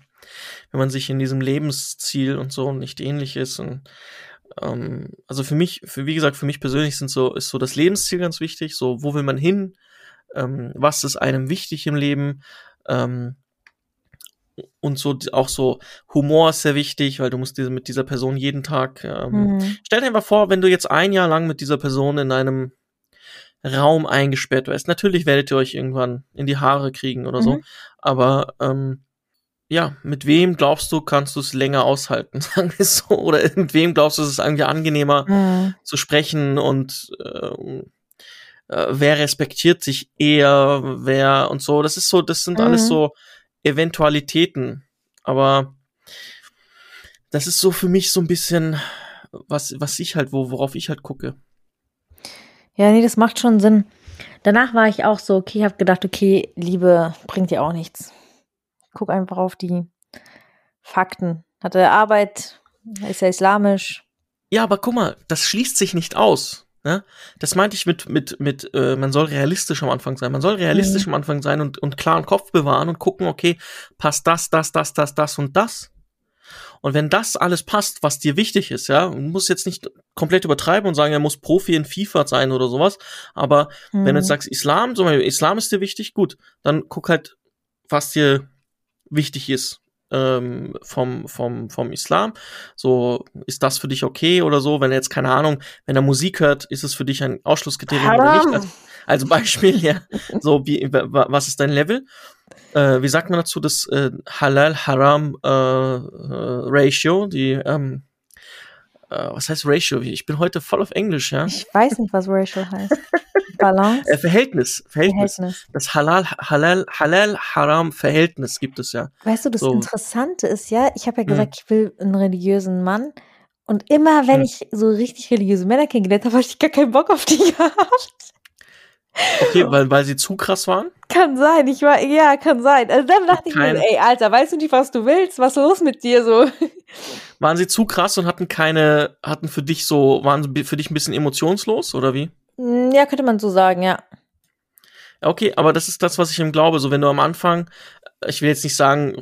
wenn man sich in diesem Lebensziel und so nicht ähnlich ist. Und, ähm, also für mich, für wie gesagt, für mich persönlich sind so, ist so das Lebensziel ganz wichtig. So, wo will man hin? Ähm, was ist einem wichtig im Leben? Ähm, und so auch so Humor ist sehr wichtig, weil du musst diese, mit dieser Person jeden Tag ähm, Mhm. Stell dir einfach vor, wenn du jetzt ein Jahr lang mit dieser Person in einem Raum eingesperrt wärst. Natürlich werdet ihr euch irgendwann in die Haare kriegen oder so. Mhm. Aber ähm, ja, mit wem glaubst du, kannst du es länger aushalten, sagen wir so? Oder mit wem glaubst du, ist es irgendwie angenehmer Mhm. zu sprechen und ähm, äh, wer respektiert sich eher, wer und so. Das ist so, das sind alles Mhm. so Eventualitäten. Aber das ist so für mich so ein bisschen, was, was ich halt, wo, worauf ich halt gucke. Ja, nee, das macht schon Sinn. Danach war ich auch so, okay, ich habe gedacht, okay, Liebe bringt dir auch nichts. Guck einfach auf die Fakten. Hatte Arbeit, ist ja islamisch. Ja, aber guck mal, das schließt sich nicht aus. Ne? Das meinte ich mit, mit, mit, äh, man soll realistisch am Anfang sein. Man soll realistisch am Anfang sein und, und klaren Kopf bewahren und gucken, okay, passt das, das, das, das, das und das. Und wenn das alles passt, was dir wichtig ist, ja, du musst jetzt nicht komplett übertreiben und sagen, er muss Profi in FIFA sein oder sowas, aber wenn du jetzt Mhm. sagst, Islam, zum Beispiel, Islam ist dir wichtig, gut, dann guck halt, was dir wichtig ist. ähm, vom, vom, vom Islam. So, ist das für dich okay oder so? Wenn er jetzt, keine Ahnung, wenn er Musik hört, ist es für dich ein Ausschlusskriterium oder nicht? Also, also Beispiel, ja. So, wie, was ist dein Level? Äh, wie sagt man dazu, das äh, Halal-Haram-Ratio, äh, die, ähm, äh, was heißt Ratio? Ich bin heute voll auf Englisch, ja. Ich weiß nicht, was Ratio heißt. Balance? Äh, Verhältnis, Verhältnis. Verhältnis. Das Halal, Halal, Halal, Haram Verhältnis gibt es ja. Weißt du, das so. Interessante ist ja, ich habe ja gesagt, hm. ich will einen religiösen Mann. Und immer, wenn hm. ich so richtig religiöse Männer kennengelernt habe, habe ich gar keinen Bock auf die gehabt. Okay, weil, weil sie zu krass waren? Kann sein, ich war, ja, kann sein. Also dann dachte Kein, ich mir, ey, Alter, weißt du nicht, was du willst? Was ist los mit dir so? Waren sie zu krass und hatten keine, hatten für dich so, waren sie für dich ein bisschen emotionslos oder wie? Hm, ja, könnte man so sagen, ja. Okay, aber das ist das, was ich ihm glaube. So, wenn du am Anfang, ich will jetzt nicht sagen,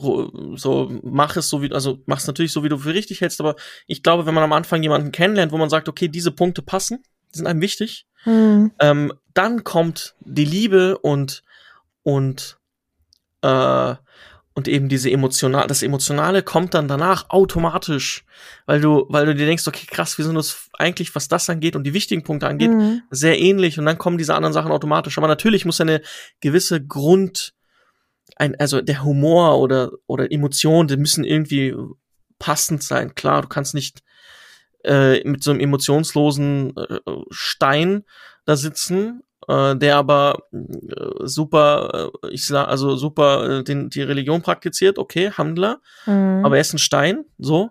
so mach es so wie, also mach es natürlich so, wie du für richtig hältst, aber ich glaube, wenn man am Anfang jemanden kennenlernt, wo man sagt, okay, diese Punkte passen, die sind einem wichtig, hm. ähm, dann kommt die Liebe und und äh, und eben diese emotional, das Emotionale kommt dann danach automatisch, weil du, weil du dir denkst, okay, krass, wir sind uns eigentlich, was das angeht und die wichtigen Punkte angeht, mhm. sehr ähnlich und dann kommen diese anderen Sachen automatisch. Aber natürlich muss eine gewisse Grund, ein, also der Humor oder, oder Emotionen, die müssen irgendwie passend sein. Klar, du kannst nicht äh, mit so einem emotionslosen äh, Stein da sitzen äh, der aber äh, super, äh, ich sag, also super äh, den, die Religion praktiziert, okay, Handler, mhm. aber er ist ein Stein, so.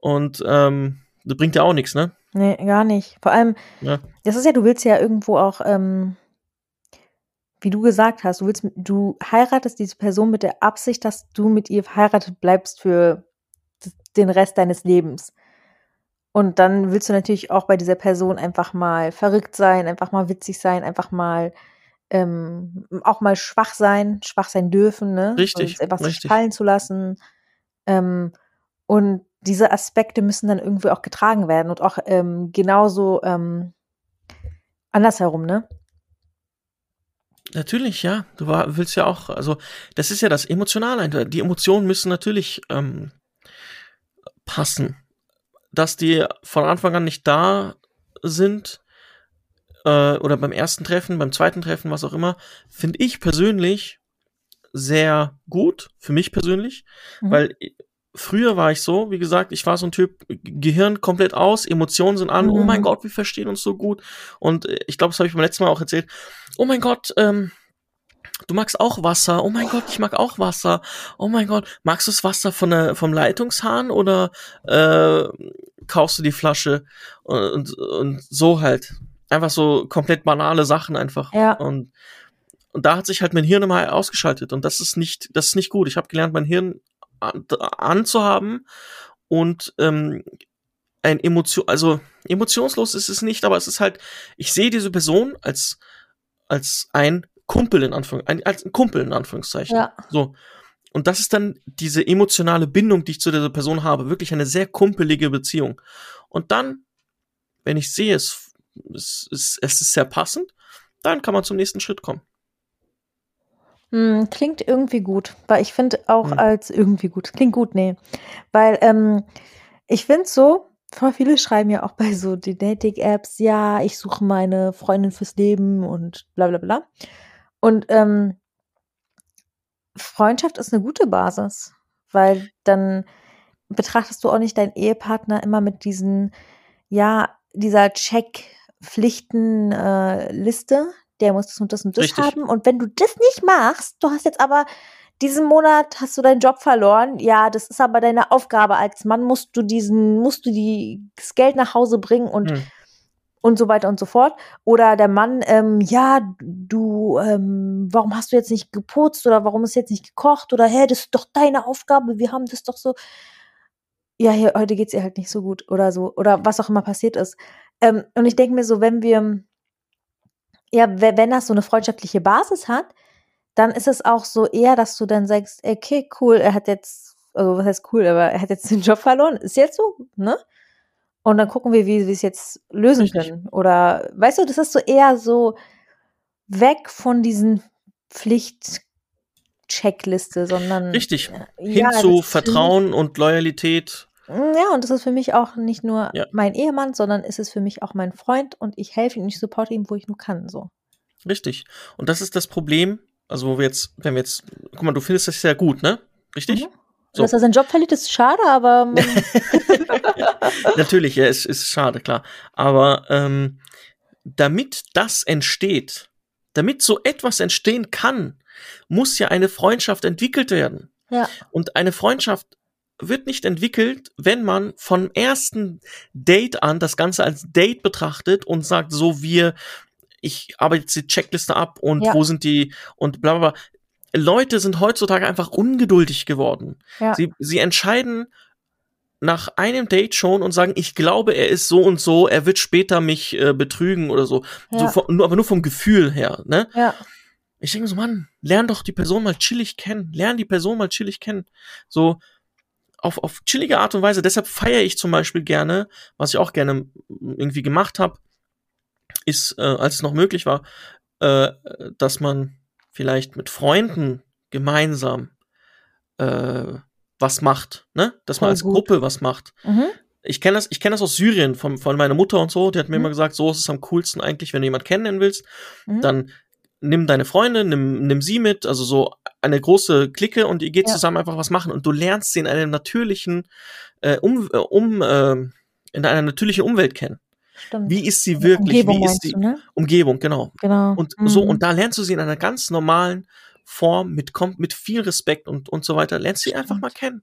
Und ähm, das bringt ja auch nichts, ne? Nee, gar nicht. Vor allem, ja. das ist ja, du willst ja irgendwo auch, ähm, wie du gesagt hast, du willst, du heiratest diese Person mit der Absicht, dass du mit ihr verheiratet bleibst für den Rest deines Lebens. Und dann willst du natürlich auch bei dieser Person einfach mal verrückt sein, einfach mal witzig sein, einfach mal ähm, auch mal schwach sein, schwach sein dürfen, ne? Richtig. Und einfach richtig. fallen zu lassen. Ähm, und diese Aspekte müssen dann irgendwie auch getragen werden und auch ähm, genauso ähm, andersherum, ne? Natürlich, ja. Du war, willst ja auch, also das ist ja das Emotionale. Die Emotionen müssen natürlich ähm, passen dass die von Anfang an nicht da sind äh, oder beim ersten Treffen, beim zweiten Treffen, was auch immer, finde ich persönlich sehr gut, für mich persönlich, mhm. weil früher war ich so, wie gesagt, ich war so ein Typ, Gehirn komplett aus, Emotionen sind an, oh mhm. oh mein Gott, wir verstehen uns so gut. Und äh, ich glaube, das habe ich beim letzten Mal auch erzählt. Oh mein Gott, ähm, du magst auch Wasser. Oh mein Gott, ich mag auch Wasser. Oh mein Gott, magst du das Wasser von der, vom Leitungshahn oder äh, kaufst du die Flasche und, und, und so halt. Einfach so komplett banale Sachen einfach. Ja. Und, und da hat sich halt mein Hirn immer ausgeschaltet und das ist nicht, das ist nicht gut. Ich habe gelernt, mein Hirn an, anzuhaben und ähm, ein Emotion, also emotionslos ist es nicht, aber es ist halt, ich sehe diese Person als als ein Kumpel in Anführungszeichen, als ein Kumpel in Anführungszeichen. Ja. So. Und das ist dann diese emotionale Bindung, die ich zu dieser Person habe. Wirklich eine sehr kumpelige Beziehung. Und dann, wenn ich sehe, es, es, es, es ist sehr passend, dann kann man zum nächsten Schritt kommen. Hm, klingt irgendwie gut, weil ich finde auch hm. als irgendwie gut, klingt gut, nee. Weil ähm, ich finde so, voll viele schreiben ja auch bei so die Dating-Apps, ja, ich suche meine Freundin fürs Leben und bla bla bla. Und ähm, Freundschaft ist eine gute Basis, weil dann betrachtest du auch nicht deinen Ehepartner immer mit diesen, ja, dieser Check-Pflichten-Liste, äh, der muss das und das und das Richtig. haben. Und wenn du das nicht machst, du hast jetzt aber diesen Monat hast du deinen Job verloren. Ja, das ist aber deine Aufgabe als Mann, musst du diesen, musst du die, das Geld nach Hause bringen und hm und so weiter und so fort. Oder der Mann, ähm, ja, du, ähm, warum hast du jetzt nicht geputzt oder warum ist jetzt nicht gekocht oder hä, das ist doch deine Aufgabe, wir haben das doch so. Ja, hier, heute geht's ihr halt nicht so gut oder so oder was auch immer passiert ist. Ähm, und ich denke mir so, wenn wir, ja, wenn das so eine freundschaftliche Basis hat, dann ist es auch so eher, dass du dann sagst, okay, cool, er hat jetzt, also was heißt cool, aber er hat jetzt den Job verloren, ist jetzt so, ne? Und dann gucken wir, wie wir es jetzt lösen Richtig. können. Oder, weißt du, das ist so eher so weg von diesen Pflicht, Checkliste, sondern Richtig. äh, Hin ja, zu ist für Vertrauen und Loyalität. Mich, ja, und das ist für mich auch nicht nur Ja. mein Ehemann, sondern es ist für mich auch mein Freund und ich helfe ihm und ich supporte ihm, wo ich nur kann. So. Richtig. Und das ist das Problem, also wo wir jetzt, wenn wir jetzt, guck mal, du findest das sehr gut, ne? Richtig? Mhm. So. Dass er seinen Job verliert, ist schade, aber man, Natürlich, ja, es ist schade, klar. Aber ähm, damit das entsteht, damit so etwas entstehen kann, muss ja eine Freundschaft entwickelt werden. ja, Und eine Freundschaft wird nicht entwickelt, wenn man vom ersten Date an das Ganze als Date betrachtet und sagt, so wir, ich arbeite jetzt die Checkliste ab und Ja. wo sind die und bla bla bla. Leute sind heutzutage einfach ungeduldig geworden. ja, Sie, sie entscheiden nach einem Date schon und sagen, ich glaube, er ist so und so, er wird später mich äh, betrügen oder so. so Ja. vom, nur, aber nur vom Gefühl her, ne? ja, Ich denke so, Mann, lern doch die Person mal chillig kennen. Lern die Person mal chillig kennen. So auf, auf chillige Art und Weise. Deshalb feiere ich zum Beispiel gerne, was ich auch gerne irgendwie gemacht habe, ist, äh, als es noch möglich war, äh, dass man vielleicht mit Freunden gemeinsam äh, was macht, ne? Dass man als gut. Gruppe was macht. mhm. Ich kenne das, ich kenne das aus Syrien von, von meiner Mutter und so. Die hat mir Mhm. immer gesagt, so ist es am coolsten eigentlich, wenn du jemanden kennenlernen willst Mhm. dann nimm deine Freunde, nimm, nimm sie mit, also so eine große Clique und ihr geht Ja. zusammen einfach was machen und du lernst sie in einem natürlichen, äh, um, äh, um äh, in einer natürlichen Umwelt kennen. Stimmt. Wie ist sie wirklich? Umgebung Wie ist die du, ne? Umgebung? Genau. Genau. Und Mhm. so, und da lernst du sie in einer ganz normalen Form mit, mit viel Respekt und, und so weiter, lernst sie einfach mal kennen.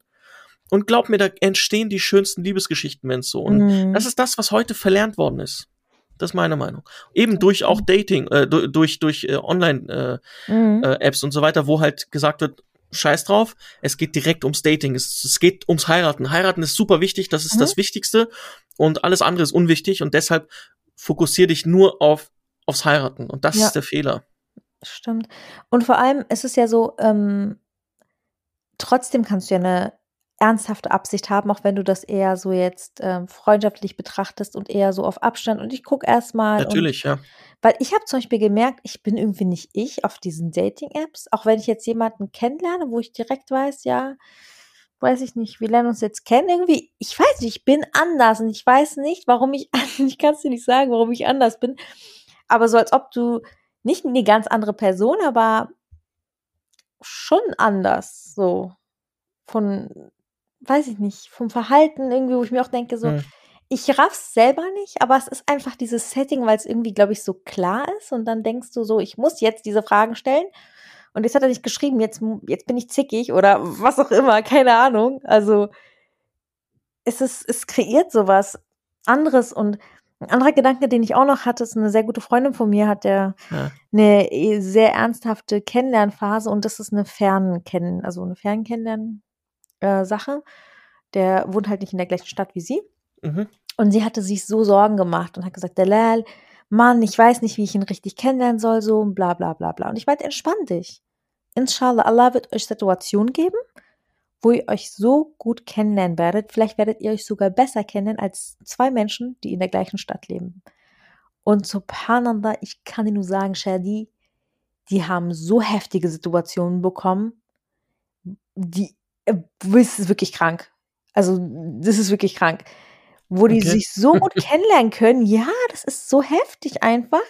Und glaub mir, da entstehen die schönsten Liebesgeschichten, wenn es so. Und Mhm. das ist das, was heute verlernt worden ist. Das ist meine Meinung. Eben durch auch Dating, äh, du- durch, durch äh, Online-Apps Mhm. äh, Apps und so weiter, wo halt gesagt wird, scheiß drauf, es geht direkt ums Dating, es, es geht ums Heiraten. Heiraten ist super wichtig, das ist Mhm. das Wichtigste und alles andere ist unwichtig und deshalb fokussier dich nur auf aufs Heiraten und das Ja. ist der Fehler. Stimmt. Und vor allem ist es ja so, ähm, trotzdem kannst du ja eine ernsthafte Absicht haben, auch wenn du das eher so jetzt ähm, freundschaftlich betrachtest und eher so auf Abstand. Und ich gucke erstmal. Natürlich, ja. Weil ich habe zum Beispiel gemerkt, ich bin irgendwie nicht ich auf diesen Dating-Apps. Auch wenn ich jetzt jemanden kennenlerne, wo ich direkt weiß, ja, weiß ich nicht, wir lernen uns jetzt kennen. Irgendwie, ich weiß nicht, ich bin anders und ich weiß nicht, warum ich, ich kann es dir nicht sagen, warum ich anders bin. Aber so als ob du nicht eine ganz andere Person, aber schon anders, so von, weiß ich nicht, vom Verhalten irgendwie, wo ich mir auch denke, so, Hm. ich raff's selber nicht, aber es ist einfach dieses Setting, weil es irgendwie, glaube ich, so klar ist und dann denkst du so, ich muss jetzt diese Fragen stellen und jetzt hat er nicht geschrieben, jetzt, jetzt bin ich zickig oder was auch immer, keine Ahnung. Also es ist, es kreiert sowas anderes und ein anderer Gedanke, den ich auch noch hatte, ist eine sehr gute Freundin von mir, hat der ja. eine eh sehr ernsthafte Kennenlernphase und das ist eine Fernkennen, also eine Fernkennenlern äh, Sache. Der wohnt halt nicht in der gleichen Stadt wie sie. Mhm. Und sie hatte sich so Sorgen gemacht und hat gesagt, Delal, Mann, ich weiß nicht, wie ich ihn richtig kennenlernen soll, so bla bla bla bla. Und ich meinte, entspann dich. Inshallah, Allah wird euch Situationen geben, wo ihr euch so gut kennenlernen werdet. Vielleicht werdet ihr euch sogar besser kennen als zwei Menschen, die in der gleichen Stadt leben. Und subhanallah, ich kann dir nur sagen, Shadi, die haben so heftige Situationen bekommen, die, das ist wirklich krank. Also, das ist wirklich krank. Wo die Okay. sich so gut kennenlernen können. Ja, das ist so heftig einfach.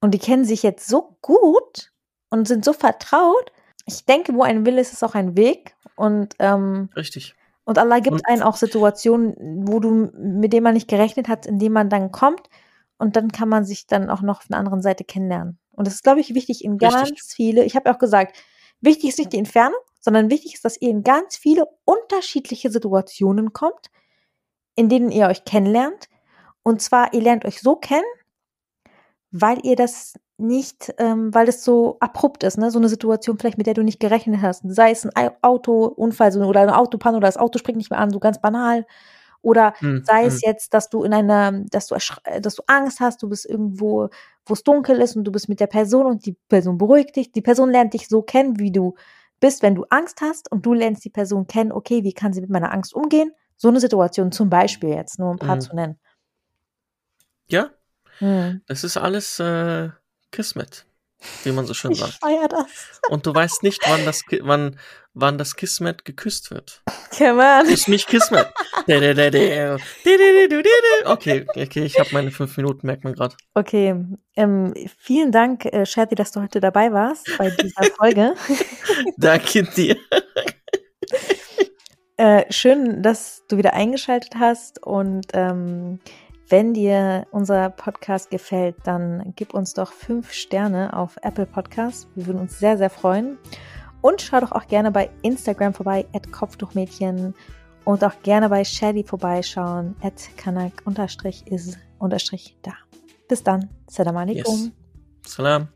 Und die kennen sich jetzt so gut und sind so vertraut. Ich denke, wo ein Wille ist, ist auch ein Weg. Und, ähm, Richtig. und Allah gibt Und- einen auch Situationen, wo du, mit denen man nicht gerechnet hat, in denen man dann kommt. Und dann kann man sich dann auch noch auf einer anderen Seite kennenlernen. Und das ist, glaube ich, wichtig in Richtig. ganz viele. Ich habe ja auch gesagt, wichtig ist nicht die Entfernung, sondern wichtig ist, dass ihr in ganz viele unterschiedliche Situationen kommt, in denen ihr euch kennenlernt. Und zwar, ihr lernt euch so kennen, weil ihr das nicht, ähm, weil es so abrupt ist, ne? So eine Situation vielleicht, mit der du nicht gerechnet hast. Sei es ein Au- Autounfall so, oder eine Autopanne oder das Auto springt nicht mehr an, so ganz banal. Oder Hm, sei hm. es jetzt, dass du in einer, dass du, äh, dass du Angst hast, du bist irgendwo, wo es dunkel ist und du bist mit der Person und die Person beruhigt dich. Die Person lernt dich so kennen, wie du bist, wenn du Angst hast und du lernst die Person kennen, okay, wie kann sie mit meiner Angst umgehen? So eine Situation zum Beispiel jetzt, nur ein paar Mhm. zu nennen. Ja, Hm. das ist alles äh, Kismet. wie man so schön Ich sagt. feier das. Und du weißt nicht, wann das, wann, wann das Kismet geküsst wird. Come on. Küss mich, Kismet. Okay, okay, ich habe meine fünf Minuten, merkt man gerade. Okay, ähm, vielen Dank, äh, Sherry, dass du heute dabei warst bei dieser Folge. Danke dir. Äh, schön, dass du wieder eingeschaltet hast und ähm, wenn dir unser Podcast gefällt, dann gib uns doch fünf Sterne auf Apple Podcast. Wir würden uns sehr, sehr freuen. Und schau doch auch gerne bei Instagram vorbei, at Kopftuchmädchen. Und auch gerne bei Shady vorbeischauen, at kanak ist unterstrich da. Bis dann. Salam alaikum. Yes. Salam.